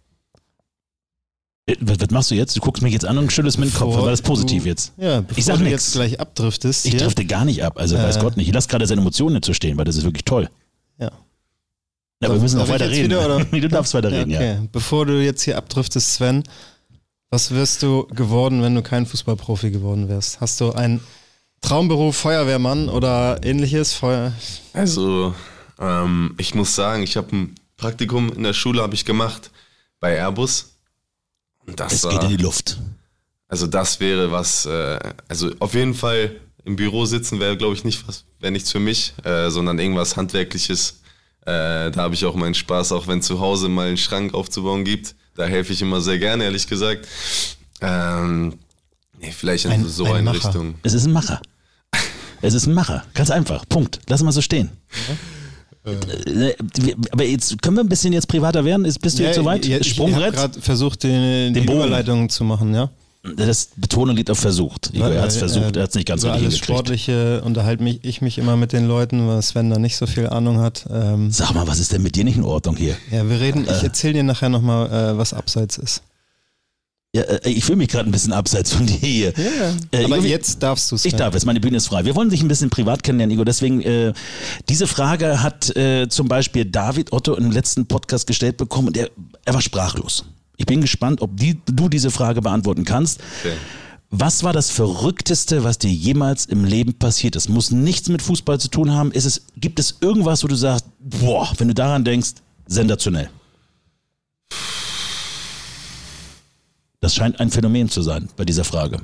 Speaker 2: Äh, Was, was machst du jetzt? Du guckst mich jetzt an und schüttelst mit dem Kopf. War das positiv
Speaker 3: du-
Speaker 2: jetzt?
Speaker 3: ja, bevor
Speaker 2: Ich sag
Speaker 3: du
Speaker 2: nix.
Speaker 3: jetzt gleich abdriftest
Speaker 2: Ich
Speaker 3: hier,
Speaker 2: drifte gar nicht ab, also weiß
Speaker 3: Äh.
Speaker 2: Gott nicht. Ich lasse gerade seine Emotionen nicht zu stehen, weil das ist wirklich toll.
Speaker 3: Ja.
Speaker 2: Ja, aber wir müssen noch
Speaker 3: ich
Speaker 2: weiter reden.
Speaker 3: wieder, oder? *laughs*
Speaker 2: du darfst weiter
Speaker 3: Ja,
Speaker 2: reden, ja.
Speaker 3: okay. Bevor du jetzt hier abdriftest, Sven, was wirst du geworden, wenn du kein Fußballprofi geworden wärst? Hast du einen Traumberuf Feuerwehrmann oder ähnliches? Feuer
Speaker 6: Also, ähm, ich muss sagen, ich habe ein Praktikum in der Schule habe ich gemacht bei Airbus. Und das
Speaker 2: Es
Speaker 6: war,
Speaker 2: geht in die Luft.
Speaker 6: Also das wäre was, äh, also auf jeden Fall im Büro sitzen wäre, glaube ich, nicht was, wäre nichts für mich, äh, sondern irgendwas Handwerkliches. Äh, da habe ich auch meinen Spaß, auch wenn zu Hause mal einen Schrank aufzubauen gibt. Da helfe ich immer sehr gerne, ehrlich gesagt. Ähm, nee, vielleicht in
Speaker 3: Ein-
Speaker 6: so
Speaker 3: ein
Speaker 6: eine. Richtung.
Speaker 2: Es ist ein Macher. Es ist ein Macher. Ganz einfach. Punkt. Lass mal so stehen. Äh, wir- Aber jetzt können wir ein bisschen jetzt privater werden. Ist, bist du jetzt soweit?
Speaker 3: Ja, ich habe
Speaker 2: Sprungbrett?
Speaker 3: gerade versucht, den, die
Speaker 2: Den Bogen.
Speaker 3: Überleitung zu machen, ja.
Speaker 2: Das Betonung liegt auf versucht. Igor, er hat es versucht,
Speaker 3: äh,
Speaker 2: er hat es nicht ganz richtig
Speaker 3: alles
Speaker 2: hingekriegt.
Speaker 3: Sportliche unterhalte mich, ich mich immer mit den Leuten, weil Sven da nicht so viel Ahnung hat. Ähm,
Speaker 2: Sag mal, was ist denn mit dir nicht in Ordnung hier?
Speaker 3: ja, wir reden, ich erzähle dir nachher nochmal, äh, was abseits ist.
Speaker 2: Ja, äh, ich fühle mich gerade ein bisschen abseits von dir hier. Äh,
Speaker 3: Aber
Speaker 2: Igor,
Speaker 3: jetzt darfst du es.
Speaker 2: Ich darf jetzt, meine Bühne ist frei. Wir wollen dich ein bisschen privat kennenlernen, Igor. Deswegen, äh, diese Frage hat äh, zum Beispiel David Otto im letzten Podcast gestellt bekommen und er, er war sprachlos. Ich bin gespannt, ob die, du diese Frage beantworten kannst.
Speaker 6: Okay.
Speaker 2: Was war das Verrückteste, was dir jemals im Leben passiert ist? Muss nichts mit Fußball zu tun haben. Ist es, gibt es irgendwas, wo du sagst, boah, wenn du daran denkst, sensationell? Das scheint ein Phänomen zu sein bei dieser Frage.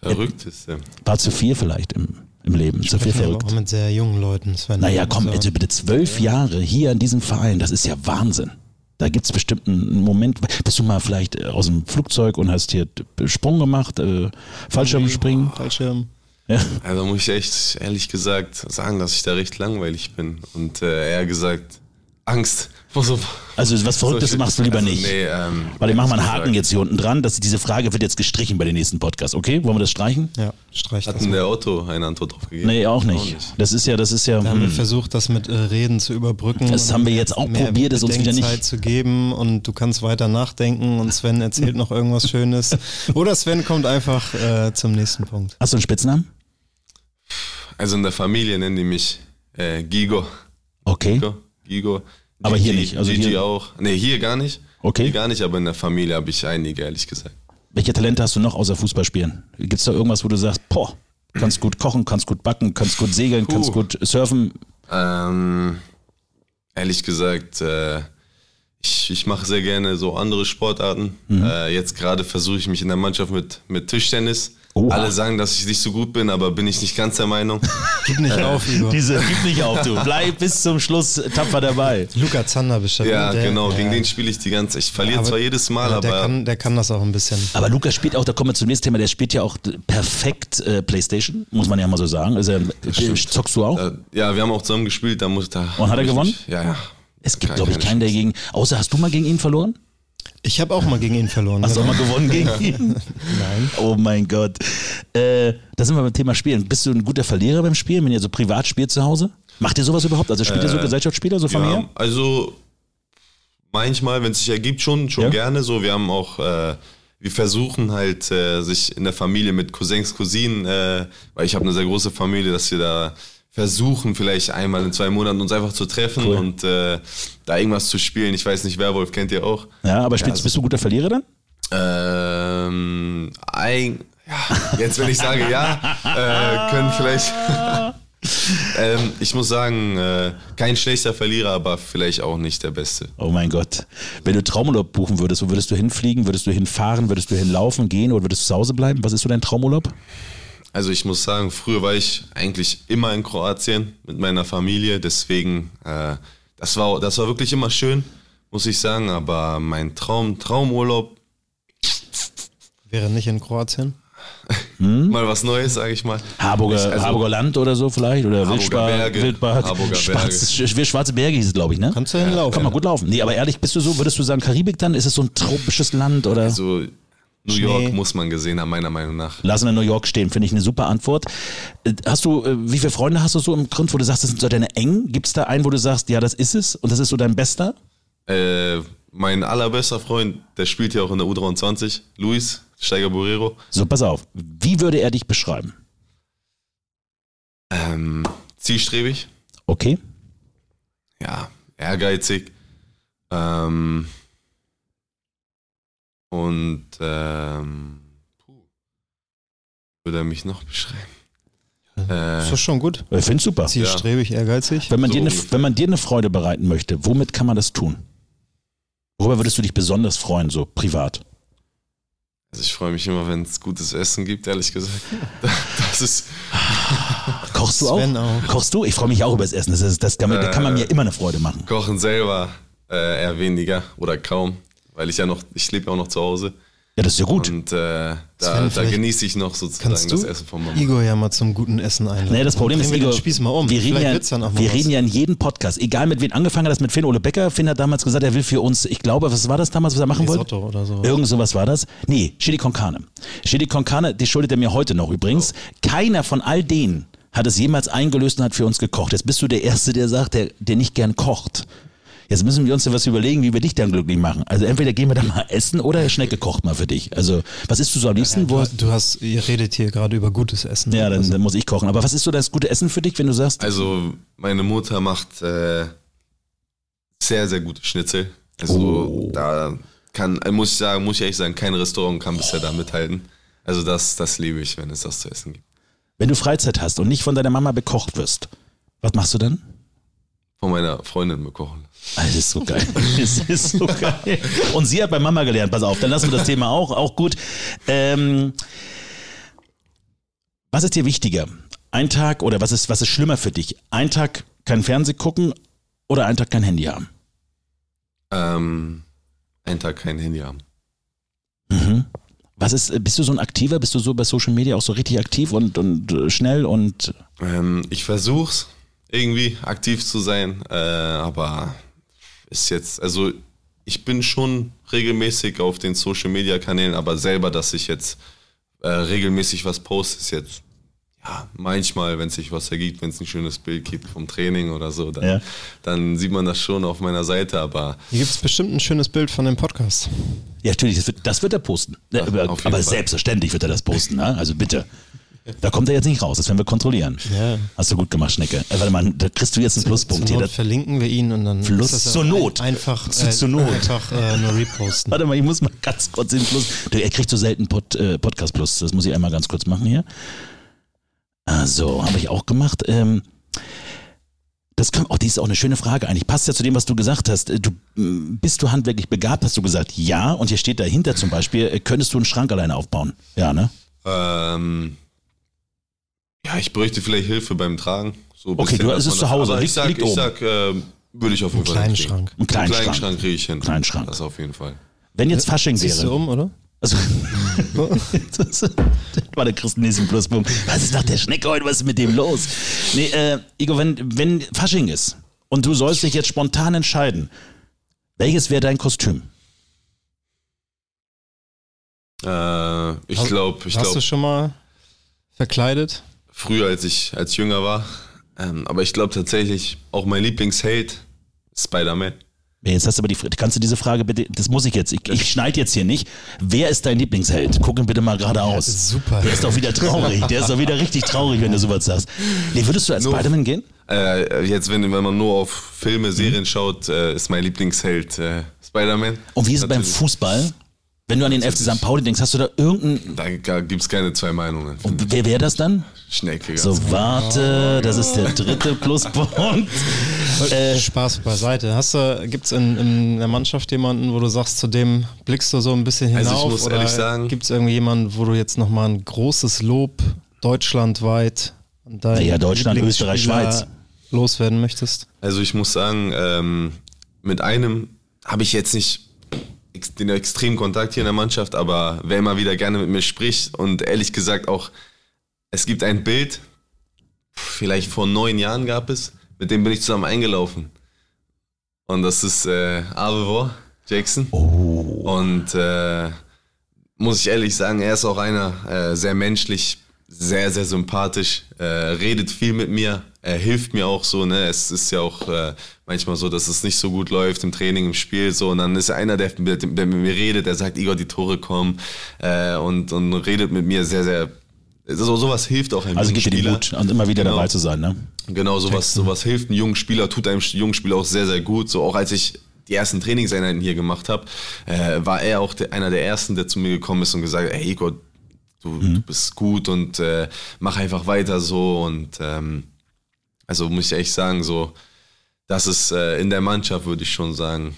Speaker 6: Verrückteste.
Speaker 2: War zu viel vielleicht im, im Leben. Zu viel verrückt.
Speaker 3: auch mit sehr jungen Leuten, Sven.
Speaker 2: Naja, komm,
Speaker 3: Also,
Speaker 2: also bitte zwölf Jahre hier in diesem Verein, das ist ja Wahnsinn. Da gibt es bestimmt einen Moment, bist du mal vielleicht äh, aus dem Flugzeug und hast hier Sprung gemacht, äh, Fallschirmspringen?
Speaker 3: Fallschirm.
Speaker 2: Ja.
Speaker 6: Also muss ich echt ehrlich gesagt sagen, dass ich da recht langweilig bin. Und äh, eher gesagt, Angst so.
Speaker 2: Also was Verrücktes
Speaker 6: solche-
Speaker 2: machst du lieber
Speaker 6: also,
Speaker 2: nicht.
Speaker 6: Nee, ähm,
Speaker 2: Weil ich mache mal einen Haken jetzt hier unten dran, dass diese Frage wird jetzt gestrichen bei den nächsten Podcasts, okay? Wollen wir das streichen?
Speaker 3: Ja, streich das
Speaker 6: Hat in
Speaker 3: mal.
Speaker 6: der Auto eine Antwort drauf gegeben?
Speaker 2: Nee, auch nicht. Das ist ja, das ist ja.
Speaker 3: Da haben wir
Speaker 2: Hm.
Speaker 3: versucht, das mit äh, Reden zu überbrücken.
Speaker 2: Das haben wir jetzt auch
Speaker 3: mehr
Speaker 2: probiert, es uns wieder nicht-
Speaker 3: Bedenkzeit zu geben und du kannst weiter nachdenken und Sven erzählt noch irgendwas Schönes. *laughs* Oder Sven kommt einfach äh, zum nächsten Punkt.
Speaker 2: Hast du einen Spitznamen?
Speaker 6: Also in der Familie nennen die mich äh, Gigo.
Speaker 2: Okay.
Speaker 6: Gigo. Gigo.
Speaker 2: Aber hier nicht, also
Speaker 6: Gigi
Speaker 2: hier-
Speaker 6: auch. Nee, hier gar nicht.
Speaker 2: Okay.
Speaker 6: Hier gar nicht, aber in der Familie habe ich einige, ehrlich gesagt.
Speaker 2: Welche Talente hast du noch außer Fußballspielen? Gibt es da irgendwas, wo du sagst, boah, kannst gut kochen, kannst gut backen, kannst gut segeln, kannst
Speaker 6: Puh.
Speaker 2: gut surfen?
Speaker 6: Ähm, ehrlich gesagt, äh, ich, ich mache sehr gerne so andere Sportarten.
Speaker 2: Mhm.
Speaker 6: Äh, jetzt gerade versuche ich mich in der Mannschaft mit, mit Tischtennis.
Speaker 2: Oha.
Speaker 6: Alle sagen, dass ich nicht so gut bin, aber bin ich nicht ganz der Meinung. *laughs*
Speaker 3: Gib nicht auf, Igor.
Speaker 2: Diese, gib nicht auf, du. Bleib bis zum Schluss tapfer dabei.
Speaker 3: Luca Zander bestimmt.
Speaker 6: ja,
Speaker 3: der,
Speaker 6: genau,
Speaker 3: ja.
Speaker 6: gegen den spiele ich die ganze Ich verliere
Speaker 3: Aber-
Speaker 6: zwar jedes Mal,
Speaker 3: ja, der,
Speaker 6: aber
Speaker 3: kann, der kann das auch ein bisschen.
Speaker 2: Aber Lukas spielt auch, da kommen wir zum nächsten Thema, der spielt ja auch perfekt äh, Playstation, muss man ja mal so sagen. Also, äh, zockst du auch?
Speaker 6: äh, ja, wir haben auch zusammen gespielt. Da muss, da
Speaker 2: Und hat er gewonnen?
Speaker 6: mich- Ja, ja.
Speaker 2: es gibt, glaube ich,
Speaker 6: keine
Speaker 2: keinen, der gegen. Außer hast du mal gegen ihn verloren?
Speaker 3: Ich habe auch mal gegen ihn verloren.
Speaker 2: Hast du auch
Speaker 3: genau.
Speaker 2: mal gewonnen gegen *laughs* ihn?
Speaker 3: Nein.
Speaker 2: Oh mein Gott. Äh, da sind wir beim Thema Spielen. Bist du ein guter Verlierer beim Spielen, wenn ihr so privat spielt zu Hause? Macht ihr sowas überhaupt? Also spielt ihr so
Speaker 6: Äh,
Speaker 2: Gesellschaftsspiele, so familiär?
Speaker 6: haben, also manchmal, wenn es sich ergibt, schon, schon
Speaker 2: Ja.
Speaker 6: gerne so. Wir haben auch, äh, wir versuchen halt, äh, sich in der Familie mit Cousins, Cousinen, äh, weil ich habe eine sehr große Familie, dass wir da versuchen, vielleicht einmal in zwei Monaten uns einfach zu treffen
Speaker 2: Cool.
Speaker 6: und äh, da irgendwas zu spielen. Ich weiß nicht, Werwolf kennt ihr auch.
Speaker 2: Ja, aber spielst,
Speaker 6: also-
Speaker 2: bist du ein guter Verlierer dann?
Speaker 6: Ähm, ein, ja, jetzt wenn ich sage ja, äh, können vielleicht. *laughs* ähm, ich muss sagen, äh, kein schlechter Verlierer, aber vielleicht auch nicht der Beste.
Speaker 2: Oh mein Gott. Wenn du Traumurlaub buchen würdest, wo würdest du hinfliegen? Würdest du hinfahren? Würdest du hinlaufen, gehen oder würdest du zu Hause bleiben? Was ist so dein Traumurlaub?
Speaker 6: Also ich muss sagen, früher war ich eigentlich immer in Kroatien mit meiner Familie, deswegen äh, das war das war wirklich immer schön, muss ich sagen. Aber mein Traum Traumurlaub,
Speaker 3: Wäre nicht in Kroatien.
Speaker 6: mal was Neues, sage ich mal.
Speaker 2: Harburger,
Speaker 6: Ich- also-
Speaker 2: Harburger Land oder so vielleicht? Oder
Speaker 6: Harburger
Speaker 2: Wildspar,
Speaker 6: Berge.
Speaker 2: Wildbad?
Speaker 6: Harburger
Speaker 2: Schwarz, Sch- Schwarze Berge hieß es, glaube ich, ne?
Speaker 3: Kannst du hinlaufen.
Speaker 2: Kann man gut laufen. Nee, aber ehrlich, bist du so, würdest du sagen Karibik dann? Ist es so ein tropisches Land oder?
Speaker 6: Also New
Speaker 3: Schnee.
Speaker 6: York muss man gesehen haben, meiner Meinung nach.
Speaker 2: Lassen wir New York stehen, finde ich eine super Antwort. Äh, Hast du, äh, wie viele Freunde hast du so im Grund, wo du sagst, das sind so deine engen? Gibt es da einen, wo du sagst, ja, das ist es und das ist so dein Bester?
Speaker 6: Äh, mein allerbester Freund, der spielt ja auch in der U23, Luis Steiger Borrero.
Speaker 2: So, pass auf. Wie würde er dich beschreiben?
Speaker 6: Ähm, zielstrebig,
Speaker 2: Okay.
Speaker 6: ja, ehrgeizig. Ähm, und ähm, puh, würde er mich noch beschreiben? Äh,
Speaker 3: Ist das schon gut?
Speaker 2: Ich finde super.
Speaker 3: Zielstrebig, ehrgeizig.
Speaker 2: Wenn man,
Speaker 6: So
Speaker 2: dir eine, wenn man dir eine Freude bereiten möchte, womit kann man das tun? Worüber würdest du dich besonders freuen, so privat?
Speaker 6: also ich freue mich immer, wenn es gutes Essen gibt, ehrlich gesagt. *laughs* Das ist,
Speaker 2: Kochst du auch?
Speaker 3: auch.
Speaker 2: Kochst du? Ich freue mich auch über das Essen. Das, ist, das kann, man, da kann man
Speaker 6: Äh,
Speaker 2: mir immer eine Freude machen.
Speaker 6: Kochen selber äh, eher weniger oder kaum, weil ich ja noch, ich lebe ja auch noch zu Hause.
Speaker 2: Ja, das ist ja gut.
Speaker 6: Und äh, da, da genieße ich noch sozusagen
Speaker 3: Kannst
Speaker 6: das Essen von Mama.
Speaker 3: Igor ja mal zum guten Essen einladen?
Speaker 2: Nee, das Problem ist,
Speaker 3: wir
Speaker 2: Igor,
Speaker 3: Spieß mal um.
Speaker 2: wir, reden
Speaker 3: Vielleicht
Speaker 2: ja,
Speaker 3: wird's dann auch mal
Speaker 2: wir reden ja in jedem Podcast, egal mit wem angefangen hat das mit Finn Ole Becker. Finn hat damals gesagt, er will für uns, ich glaube, was war das damals, was er machen wollte?
Speaker 3: Risotto oder so.
Speaker 2: Irgend sowas war das. Nee, Chili con Carne. Chili con Carne, die schuldet er mir heute noch übrigens. Keiner von all denen hat es jemals eingelöst und hat für uns gekocht. Jetzt bist du der Erste, der sagt, der, der nicht gern kocht. Jetzt müssen wir uns ja was überlegen, wie wir dich dann glücklich machen. Also entweder gehen wir da mal essen oder Schnecke kocht mal für dich. Also was isst du so am liebsten?
Speaker 3: Du,
Speaker 2: Wo,
Speaker 3: hast- du hast, ihr redet hier gerade über gutes Essen.
Speaker 2: ja, dann,
Speaker 3: Also,
Speaker 2: dann muss ich kochen. Aber was ist so das gute Essen für dich, wenn du sagst?
Speaker 6: Also meine Mutter macht äh, sehr, sehr gute Schnitzel. Also
Speaker 2: Oh.
Speaker 6: da kann, äh, muss ich sagen, muss ich ehrlich sagen, kein Restaurant kann bisher da mithalten. Also das, das liebe ich, wenn es das zu essen gibt.
Speaker 2: Wenn du Freizeit hast und nicht von deiner Mama bekocht wirst, was machst du dann?
Speaker 6: Von meiner Freundin bekochen.
Speaker 2: Das ist so geil. *laughs* Das ist so geil. Und sie hat bei Mama gelernt. Pass auf, dann lassen wir das Thema auch, auch gut. Ähm, was ist dir wichtiger? Ein Tag oder was ist, was ist schlimmer für dich? Ein Tag kein Fernsehen gucken oder ein Tag kein Handy haben?
Speaker 6: Ähm, einen Tag kein Handy haben.
Speaker 2: Mhm. Was ist, bist du so ein Aktiver? Bist du so bei Social Media auch so richtig aktiv und, und äh, schnell und
Speaker 6: Ähm, ich versuch's irgendwie aktiv zu sein, äh, aber ist jetzt, also ich bin schon regelmäßig auf den Social Media Kanälen, aber selber, dass ich jetzt äh, regelmäßig was poste, ist jetzt ja manchmal, wenn sich was ergibt, wenn es ein schönes Bild gibt vom Training oder so, dann,
Speaker 2: Ja.
Speaker 6: dann sieht man das schon auf meiner Seite, aber
Speaker 3: Hier gibt es bestimmt ein schönes Bild von dem Podcast.
Speaker 2: Ja, natürlich, das wird, das wird er posten.
Speaker 6: Ja,
Speaker 2: aber
Speaker 6: jeden
Speaker 2: aber
Speaker 6: Fall.
Speaker 2: selbstverständlich wird er das posten, ne? also bitte. Da kommt er jetzt nicht raus, das werden wir kontrollieren.
Speaker 3: Ja.
Speaker 2: Hast du gut gemacht, Schnecke. Äh, warte mal, da kriegst du jetzt einen Pluspunkt
Speaker 3: Zur
Speaker 2: hier.
Speaker 3: Not
Speaker 2: Das,
Speaker 3: verlinken wir ihn und dann
Speaker 2: Fluss
Speaker 3: ist das
Speaker 2: zur Not.
Speaker 3: Ein, einfach,
Speaker 2: Zu-
Speaker 3: äh,
Speaker 2: zur Not.
Speaker 3: einfach äh, nur reposten.
Speaker 2: warte mal, ich muss mal ganz kurz den Plus. Du, er kriegt so selten Pod, äh, Podcast Plus, das muss ich einmal ganz kurz machen hier. Ah, so, habe ich auch gemacht. Ähm, das kann, oh, die ist auch eine schöne Frage eigentlich. Passt ja zu dem, was du gesagt hast. Äh, Du, m, bist du handwerklich begabt, hast du gesagt, ja. Und hier steht dahinter zum Beispiel, äh, könntest du einen Schrank alleine aufbauen? Ja, ne?
Speaker 6: ähm, ja, ich bräuchte vielleicht Hilfe beim Tragen. So ein
Speaker 2: Okay, du-
Speaker 6: dass
Speaker 2: es zu Hause,
Speaker 6: aber
Speaker 2: liegt-
Speaker 6: ich sag,
Speaker 2: liegt
Speaker 6: ich
Speaker 2: oben.
Speaker 6: sag äh, würde ich auf jeden
Speaker 3: Einen
Speaker 6: Fall
Speaker 3: kleinen
Speaker 6: hinkriegen.
Speaker 3: Schrank.
Speaker 2: Einen kleinen,
Speaker 6: Einen kleinen
Speaker 2: Schrank.
Speaker 6: Schrank kriege ich hin.
Speaker 2: Kleinen Schrank.
Speaker 6: Das auf jeden Fall.
Speaker 2: Wenn jetzt Fasching
Speaker 3: Ziehst du
Speaker 2: wäre.
Speaker 3: um, oder?
Speaker 2: Also, *laughs* das war der Christen nächsten Pluspunkt. Was ist nach der Schnecke heute? Was ist mit dem los? Nee, äh, Igor, wenn, wenn Fasching ist und du sollst dich jetzt spontan entscheiden, welches wäre dein Kostüm?
Speaker 6: Äh, ich
Speaker 3: Hast-
Speaker 6: glaube, ich
Speaker 3: Hast
Speaker 6: glaube,
Speaker 3: du schon mal verkleidet?
Speaker 6: Früher als ich als jünger war. Ähm, aber ich glaube tatsächlich, auch mein Lieblingsheld ist Spider-Man.
Speaker 2: Ja, Jetzt hast du aber die Frage, kannst du diese Frage bitte, das muss ich jetzt, ich, ich schneide jetzt hier nicht. Wer ist dein Lieblingsheld? Guck ihn bitte mal geradeaus.
Speaker 3: super.
Speaker 2: Der ist doch wieder traurig, der ist doch wieder richtig traurig, wenn du sowas sagst. Nee, würdest du als Spider-Man gehen?
Speaker 6: Äh, jetzt, wenn, wenn man nur auf Filme, Serien
Speaker 2: Mhm.
Speaker 6: schaut, äh, ist mein Lieblingsheld äh, Spider-Man.
Speaker 2: Und wie ist es beim. Fußball? Wenn du an den FC St. Pauli denkst, hast du da irgendeinen,
Speaker 6: Da gibt es keine zwei Meinungen.
Speaker 2: wer wäre das dann?
Speaker 6: Schnecke. ganz
Speaker 2: So, warte, das ist der dritte *laughs* Pluspunkt. Äh,
Speaker 3: Spaß beiseite. Hast du, gibt's in, in der Mannschaft jemanden, wo du sagst, zu dem blickst du so ein bisschen hinauf?
Speaker 6: Also ich muss
Speaker 3: oder
Speaker 6: ehrlich sagen-
Speaker 3: Gibt es irgendwie jemanden, wo du jetzt nochmal ein großes Lob deutschlandweit an deinen
Speaker 2: Naja, Deutschland, Österreich, Schweiz.
Speaker 3: loswerden möchtest?
Speaker 6: Also ich muss sagen, ähm, mit einem habe ich jetzt nicht den extremen Kontakt hier in der Mannschaft, aber wer immer wieder gerne mit mir spricht und ehrlich gesagt auch, es gibt ein Bild, vielleicht vor neun Jahren gab es, mit dem bin ich zusammen eingelaufen. Und das ist äh, Avevor Jackson. Und äh, muss ich ehrlich sagen, er ist auch einer äh, sehr menschlich, sehr, sehr sympathisch, äh, redet viel mit mir, er hilft mir auch so, ne? Es ist ja auch äh, manchmal so, dass es nicht so gut läuft im Training, im Spiel, so, und dann ist er einer, der, der mit mir redet, der sagt, Igor, die Tore kommen, äh, und, und redet mit mir sehr, sehr, so, sowas hilft auch einem
Speaker 2: also
Speaker 6: jungen
Speaker 2: gibt dir den
Speaker 6: Spieler.
Speaker 2: Mut und immer wieder
Speaker 6: Genau.
Speaker 2: dabei zu sein, ne?
Speaker 6: Genau, sowas, sowas hilft einem jungen Spieler, tut einem jungen Spieler auch sehr, sehr gut. So auch als ich die ersten Trainingseinheiten hier gemacht habe, äh, war er auch der, einer der ersten, der zu mir gekommen ist und gesagt, hat, hey Igor, du, du bist gut und äh, mach einfach weiter so. Und ähm, also muss ich echt sagen, so, das ist äh, in der Mannschaft, würde ich schon sagen,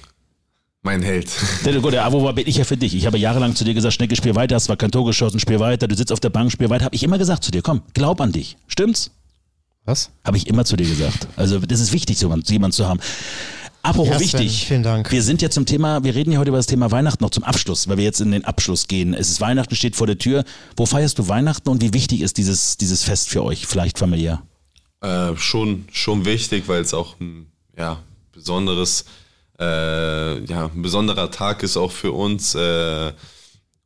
Speaker 6: mein Held. *laughs*
Speaker 2: Der, gut, der Abo war bin ich ja für dich. Ich habe jahrelang zu dir gesagt, Schnecke, spiel weiter, hast zwar kein Tor geschossen, spiel weiter, du sitzt auf der Bank, spiel weiter. Habe ich immer gesagt zu dir, komm, glaub an dich. Stimmt's?
Speaker 3: Was?
Speaker 2: Habe ich immer zu dir gesagt. Also das ist wichtig, so jemanden zu haben. Apropos
Speaker 3: Ja, Sven,
Speaker 2: wichtig.
Speaker 3: vielen Dank.
Speaker 2: Wir sind ja zum Thema, wir reden ja heute über das Thema Weihnachten noch zum Abschluss, weil wir jetzt in den Abschluss gehen. Es ist Weihnachten, steht vor der Tür. Wo feierst du Weihnachten und wie wichtig ist dieses, dieses Fest für euch, vielleicht familiär?
Speaker 6: Äh, schon, schon wichtig, weil es auch ein ja, besonderes, äh, ja, ein besonderer Tag ist auch für uns. Äh,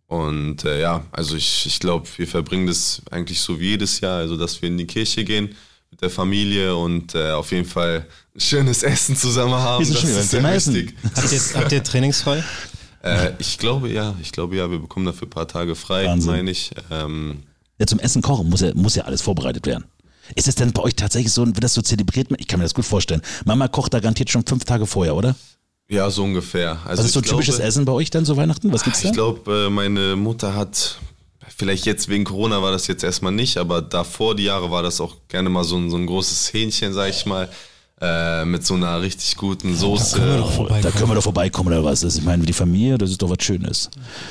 Speaker 6: und äh, ja, also ich, ich glaube, wir verbringen das eigentlich so wie jedes Jahr, also dass wir in die Kirche gehen mit der Familie und äh, auf jeden Fall ein schönes Essen zusammen haben.
Speaker 2: Wir sind schon wieder beim Thema Essen.
Speaker 6: wichtig.
Speaker 3: Habt ihr, habt ihr trainingsfrei? *laughs*
Speaker 6: Äh, ich glaube ja, ich glaube ja, wir bekommen dafür ein paar Tage frei,
Speaker 2: Wahnsinn.
Speaker 6: meine ich. Ähm,
Speaker 2: Ja, zum Essen kochen muss ja, muss ja alles vorbereitet werden. Ist es denn bei euch tatsächlich so, wird das so zelebriert? Ich kann mir das gut vorstellen. Mama kocht da garantiert schon fünf Tage vorher, oder?
Speaker 6: ja, so ungefähr. Also
Speaker 2: Was ist so
Speaker 6: ich
Speaker 2: typisches
Speaker 6: glaube-
Speaker 2: Essen bei euch dann so Weihnachten? Was gibt's da?
Speaker 6: Ich glaube, äh, meine Mutter hat vielleicht jetzt wegen Corona war das jetzt erstmal nicht, aber davor die Jahre war das auch gerne mal so ein, so ein großes Hähnchen, sag ich mal. Äh, mit so einer richtig guten Soße.
Speaker 3: können wir doch vorbeikommen.
Speaker 5: Da können wir doch vorbeikommen oder was? Das- Ich meine, die Familie, das ist doch was Schönes.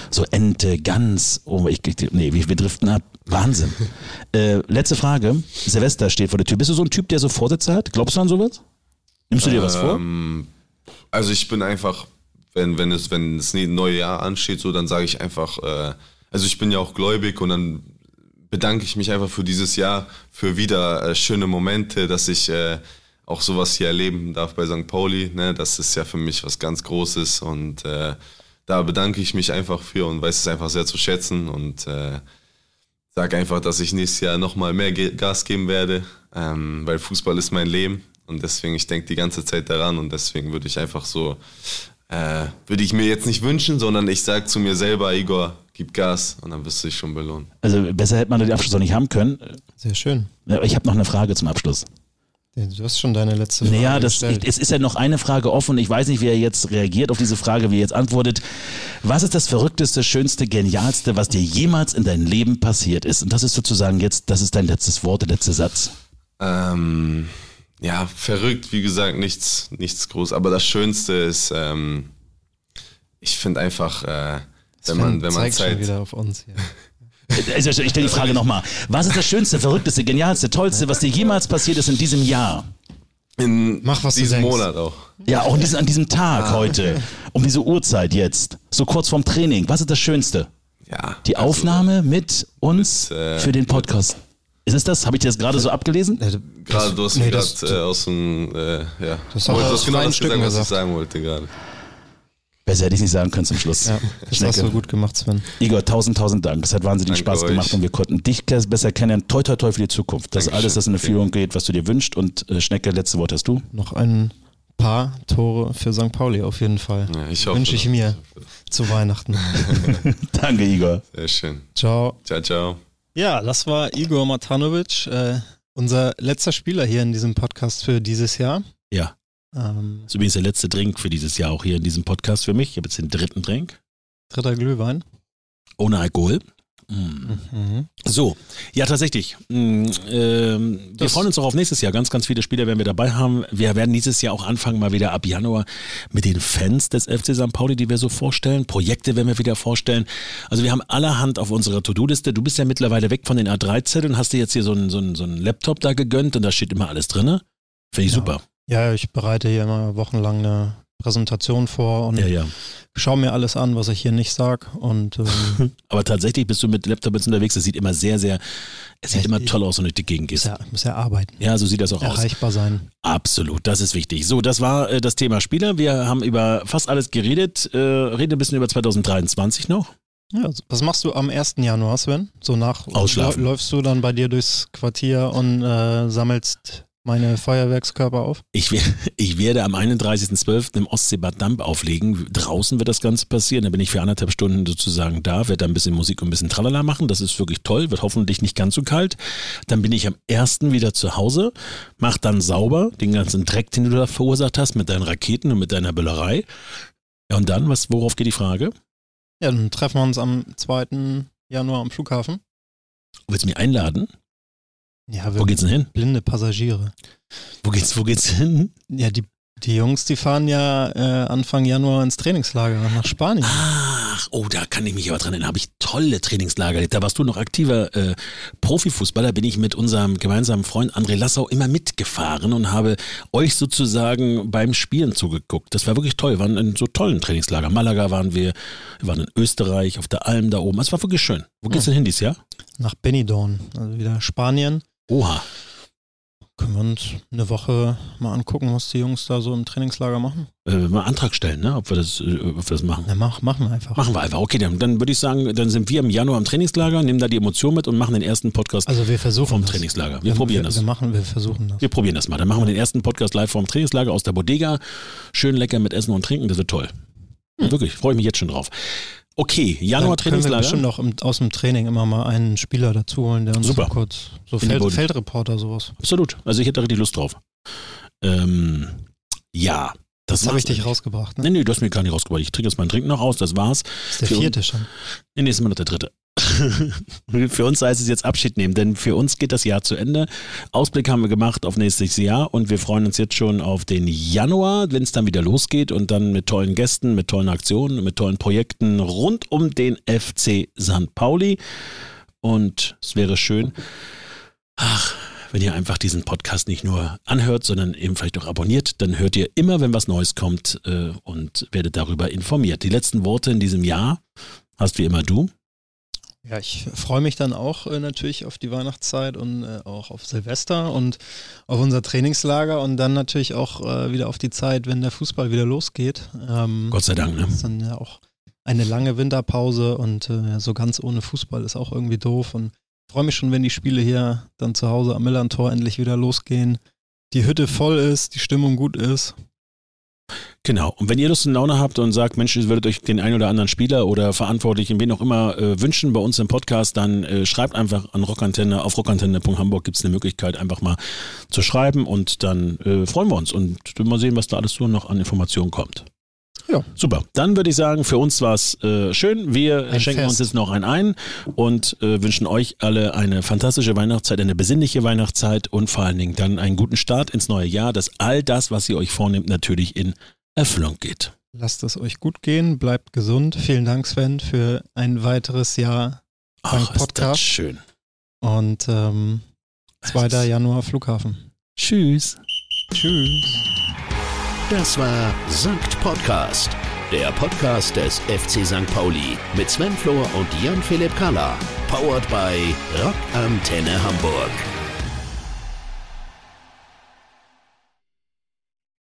Speaker 5: So Ente, Gans, oh, ich, ich, nee, wir, wir driften ab. Wahnsinn. *laughs* äh, letzte Frage. Silvester steht vor der Tür. Bist du so ein Typ, der so Vorsätze hat? Glaubst du an sowas? Nimmst du dir was vor?
Speaker 6: Ähm, also ich bin einfach, wenn, wenn es, wenn das neue Jahr ansteht, so, dann sage ich einfach, äh, also ich bin ja auch gläubig und dann bedanke ich mich einfach für dieses Jahr, für wieder äh, schöne Momente, dass ich äh, auch sowas hier erleben darf bei St. Pauli. Ne? Das ist ja für mich was ganz Großes und äh, da bedanke ich mich einfach für und weiß es einfach sehr zu schätzen und äh, sage einfach, dass ich nächstes Jahr nochmal mehr Gas geben werde, ähm, weil Fußball ist mein Leben und deswegen, ich denke die ganze Zeit daran und deswegen würde ich einfach so, äh, würde ich mir jetzt nicht wünschen, sondern ich sage zu mir selber, Igor, gib Gas und dann wirst du dich schon belohnen.
Speaker 5: Also besser hätte man den Abschluss auch nicht haben können.
Speaker 3: Sehr schön.
Speaker 5: Ich habe noch eine Frage zum Abschluss.
Speaker 3: Du hast schon deine letzte Frage
Speaker 5: Naja, das,
Speaker 3: gestellt.
Speaker 5: ich, es ist ja noch eine Frage offen. Ich weiß nicht, wie er jetzt reagiert auf diese Frage, wie er jetzt antwortet. Was ist das Verrückteste, Schönste, Genialste, was dir jemals in deinem Leben passiert ist? Und das ist sozusagen jetzt, das ist dein letztes Wort, der letzte Satz.
Speaker 6: Ähm, ja, verrückt, wie gesagt, nichts, nichts groß. Aber das Schönste ist, ähm, ich finde einfach, äh, wenn man, wenn man
Speaker 3: zeigt schon
Speaker 6: Zeit,
Speaker 3: wieder auf uns hier. *laughs*
Speaker 5: Also ich stelle die Frage nochmal. Was ist das Schönste, Verrückteste, Genialste, Tollste, was dir jemals passiert ist in diesem Jahr?
Speaker 6: in
Speaker 3: Mach, was du
Speaker 6: diesem
Speaker 3: denkst.
Speaker 6: Monat auch.
Speaker 5: Ja, auch in diesem, an diesem Tag heute, um diese Uhrzeit jetzt, so kurz vorm Training. Was ist das Schönste?
Speaker 6: Ja.
Speaker 5: Die
Speaker 6: also,
Speaker 5: Aufnahme mit uns
Speaker 6: mit, äh,
Speaker 5: für den Podcast. Ist es das? Habe ich dir das gerade so abgelesen?
Speaker 3: Ja, du-
Speaker 6: Gerade, du hast
Speaker 3: nee,
Speaker 6: mir
Speaker 3: das-
Speaker 6: gerade äh, aus dem, äh, ja,
Speaker 3: Das
Speaker 6: du
Speaker 3: hast du
Speaker 6: genau das gesagt, was ich sagen wollte gerade.
Speaker 5: Besser hätte ich nicht sagen können zum Schluss.
Speaker 3: Ja, das
Speaker 5: Schnecke.
Speaker 3: hast du gut gemacht, Sven.
Speaker 5: Igor, tausend, tausend Dank. Es hat wahnsinnig
Speaker 6: Danke
Speaker 5: Spaß
Speaker 6: euch.
Speaker 5: gemacht und wir konnten dich besser kennen. Toi, toi, toi für die Zukunft. Dass
Speaker 6: Dankeschön.
Speaker 5: alles, das in Erfüllung geht, was du dir wünschst. Und äh, Schnecke, letzte Wort hast du.
Speaker 3: Noch ein paar Tore für St. Pauli auf jeden Fall.
Speaker 6: Ja, ich hoffe,
Speaker 3: Wünsche ich mir zu Weihnachten. *laughs*
Speaker 5: Danke, Igor.
Speaker 6: Sehr schön.
Speaker 3: Ciao.
Speaker 6: Ciao, ciao.
Speaker 3: Ja, das war Igor Matanovic, äh, unser letzter Spieler hier in diesem Podcast für dieses Jahr.
Speaker 2: Ja.
Speaker 3: Ähm,
Speaker 2: Das ist übrigens der letzte Drink für dieses Jahr auch hier in diesem Podcast für mich. Ich habe jetzt den dritten Drink.
Speaker 3: dritter Glühwein.
Speaker 2: Ohne Alkohol. Mm.
Speaker 3: Mhm.
Speaker 2: So, ja tatsächlich. Mm, ähm, wir freuen uns auch auf nächstes Jahr. Ganz, ganz viele Spieler werden wir dabei haben. Wir werden dieses Jahr auch anfangen, mal wieder ab Januar mit den Fans des FC St. Pauli, die wir so vorstellen. Projekte werden wir wieder vorstellen. Also wir haben allerhand auf unserer To-Do-Liste. Du bist ja mittlerweile weg von den A3-Zetteln, hast dir jetzt hier so einen, so, einen, so einen Laptop da gegönnt und da steht immer alles drinne. Finde ich
Speaker 3: Ja.
Speaker 2: super.
Speaker 3: Ja, ich bereite hier immer wochenlang eine Präsentation vor und
Speaker 2: Ja, ja.
Speaker 3: schaue mir alles an, was ich hier nicht sag. Und ähm, *laughs*
Speaker 2: Aber tatsächlich bist du mit Laptop jetzt unterwegs. Das sieht immer sehr, sehr, es sieht
Speaker 3: Ja,
Speaker 2: immer toll aus, wenn du durch die Gegend
Speaker 3: muss,
Speaker 2: gehst.
Speaker 3: ja, muss ja arbeiten,
Speaker 2: Ja, so sieht das auch aus.
Speaker 3: erreichbar sein.
Speaker 2: Absolut, das ist wichtig. So, das war äh, das Thema Spieler. Wir haben über fast alles geredet. Äh, reden ein bisschen über 2023 noch.
Speaker 3: Ja, was machst du am 1. Januar, Sven? So nach
Speaker 2: Ausschlafen.
Speaker 3: Läufst du dann bei dir durchs Quartier und äh, sammelst meine Feuerwerkskörper auf?
Speaker 2: Ich, ich werde am 31.12. im Ostseebad Damp auflegen. Draußen wird das Ganze passieren. Da bin ich für anderthalb Stunden sozusagen da, werde da ein bisschen Musik und ein bisschen Tralala machen. Das ist wirklich toll, wird hoffentlich nicht ganz so kalt. Dann bin ich am 1. wieder zu Hause, mach dann sauber den ganzen Dreck, den du da verursacht hast mit deinen Raketen und mit deiner Böllerei. Ja, und dann, was, worauf geht die Frage?
Speaker 3: Ja, dann treffen wir uns am 2. Januar am Flughafen.
Speaker 2: Willst du mich einladen?
Speaker 3: Ja,
Speaker 2: Wo geht's denn hin?
Speaker 3: blinde Passagiere.
Speaker 2: Wo geht's, wo geht's hin?
Speaker 3: Ja, die, die Jungs, die fahren ja äh, Anfang Januar ins Trainingslager nach Spanien.
Speaker 2: Ach, oh, da kann ich mich aber dran erinnern. Habe ich tolle Trainingslager. Da warst du noch aktiver äh, Profifußballer. Bin ich mit unserem gemeinsamen Freund André Lassau immer mitgefahren und habe euch sozusagen beim Spielen zugeguckt. Das war wirklich toll. Wir waren in so tollen Trainingslager. Malaga waren wir, wir waren in Österreich, auf der Alm da oben. Es war wirklich schön. Wo geht's denn hin dieses Jahr?
Speaker 3: Nach Benidorm, also wieder Spanien.
Speaker 2: Oha.
Speaker 3: Können wir uns eine Woche mal angucken, was die Jungs da so im Trainingslager machen?
Speaker 2: Äh, mal Antrag stellen, ne? ob, wir das, äh, ob wir das machen.
Speaker 3: Na, mach, machen wir einfach.
Speaker 2: Machen wir einfach. Okay, dann, dann würde ich sagen, dann sind wir im Januar im Trainingslager, nehmen da die Emotion mit und machen den ersten Podcast
Speaker 3: Also wir versuchen
Speaker 2: vom
Speaker 3: das.
Speaker 2: Trainingslager. Wir probieren
Speaker 3: wir,
Speaker 2: das.
Speaker 3: Wir machen, wir versuchen das.
Speaker 2: Wir probieren das mal. Dann machen wir den ersten Podcast live vom Trainingslager aus der Bodega. Schön lecker mit Essen und Trinken, das wird toll. Wirklich, freue ich mich jetzt schon drauf. Okay, Januar
Speaker 3: Dann können wir
Speaker 2: Trainingslager.
Speaker 3: bestimmt auch im, aus dem Training immer mal einen Spieler dazu holen, der uns
Speaker 2: Super.
Speaker 3: so kurz, so Feld. Feldreporter, sowas.
Speaker 2: Absolut. Also ich hätte da richtig Lust drauf. Ähm, ja. Das
Speaker 3: Das habe ich dich rausgebracht. Ne?
Speaker 2: Nee, nee, du hast mich gar nicht rausgebracht. Ich trinke jetzt meinen Trinken noch aus, das war's.
Speaker 3: Das ist der vierte schon.
Speaker 2: Nee, nächstes Mal noch der dritte. *laughs* für uns heißt es jetzt Abschied nehmen, denn für uns geht das Jahr zu Ende. Ausblick haben wir gemacht auf nächstes Jahr und wir freuen uns jetzt schon auf den Januar, wenn es dann wieder losgeht und dann mit tollen Gästen, mit tollen Aktionen, mit tollen Projekten rund um den FC St. Pauli. Und es wäre schön, ach, wenn ihr einfach diesen Podcast nicht nur anhört, sondern eben vielleicht auch abonniert, dann hört ihr immer, wenn was Neues kommt äh, und werdet darüber informiert. Die letzten Worte in diesem Jahr hast wie immer du.
Speaker 3: Ja, ich freue mich dann auch äh, natürlich auf die Weihnachtszeit und äh, auch auf Silvester und auf unser Trainingslager und dann natürlich auch äh, wieder auf die Zeit, wenn der Fußball wieder losgeht.
Speaker 2: Ähm, Gott sei Dank, ne?
Speaker 3: Das ist dann ja auch eine lange Winterpause und äh, so ganz ohne Fußball ist auch irgendwie doof und ich freue mich schon, wenn die Spiele hier dann zu Hause am Millantor endlich wieder losgehen, die Hütte voll ist, die Stimmung gut ist
Speaker 2: Genau. Und wenn ihr Lust und Laune habt und sagt, Mensch, ihr würdet euch den einen oder anderen Spieler oder Verantwortlichen, wen auch immer, äh, wünschen bei uns im Podcast, dann äh, schreibt einfach an Rockantenne. Auf rockantenne.hamburg gibt es eine Möglichkeit, einfach mal zu schreiben und dann äh, freuen wir uns und mal sehen, was da alles so noch an Informationen kommt. Ja. Super. Dann würde ich sagen, für uns war es äh, schön. Wir ein schenken Fest. uns jetzt noch ein ein und äh, wünschen euch alle eine fantastische Weihnachtszeit, eine besinnliche Weihnachtszeit und vor allen Dingen dann einen guten Start ins neue Jahr, dass all das, was ihr euch vornehmt, natürlich in Erfüllung geht.
Speaker 3: Lasst es euch gut gehen, bleibt gesund. Vielen Dank, Sven, für ein weiteres Jahr
Speaker 2: Ach, Podcast. Ist schön.
Speaker 3: Und ähm, 2. Januar Flughafen.
Speaker 2: Tschüss.
Speaker 3: Tschüss.
Speaker 1: Das war Sankt Podcast, der Podcast des FC St. Pauli mit Sven Flohr und Jan-Philipp Kalla. Powered by Rock Antenne Hamburg.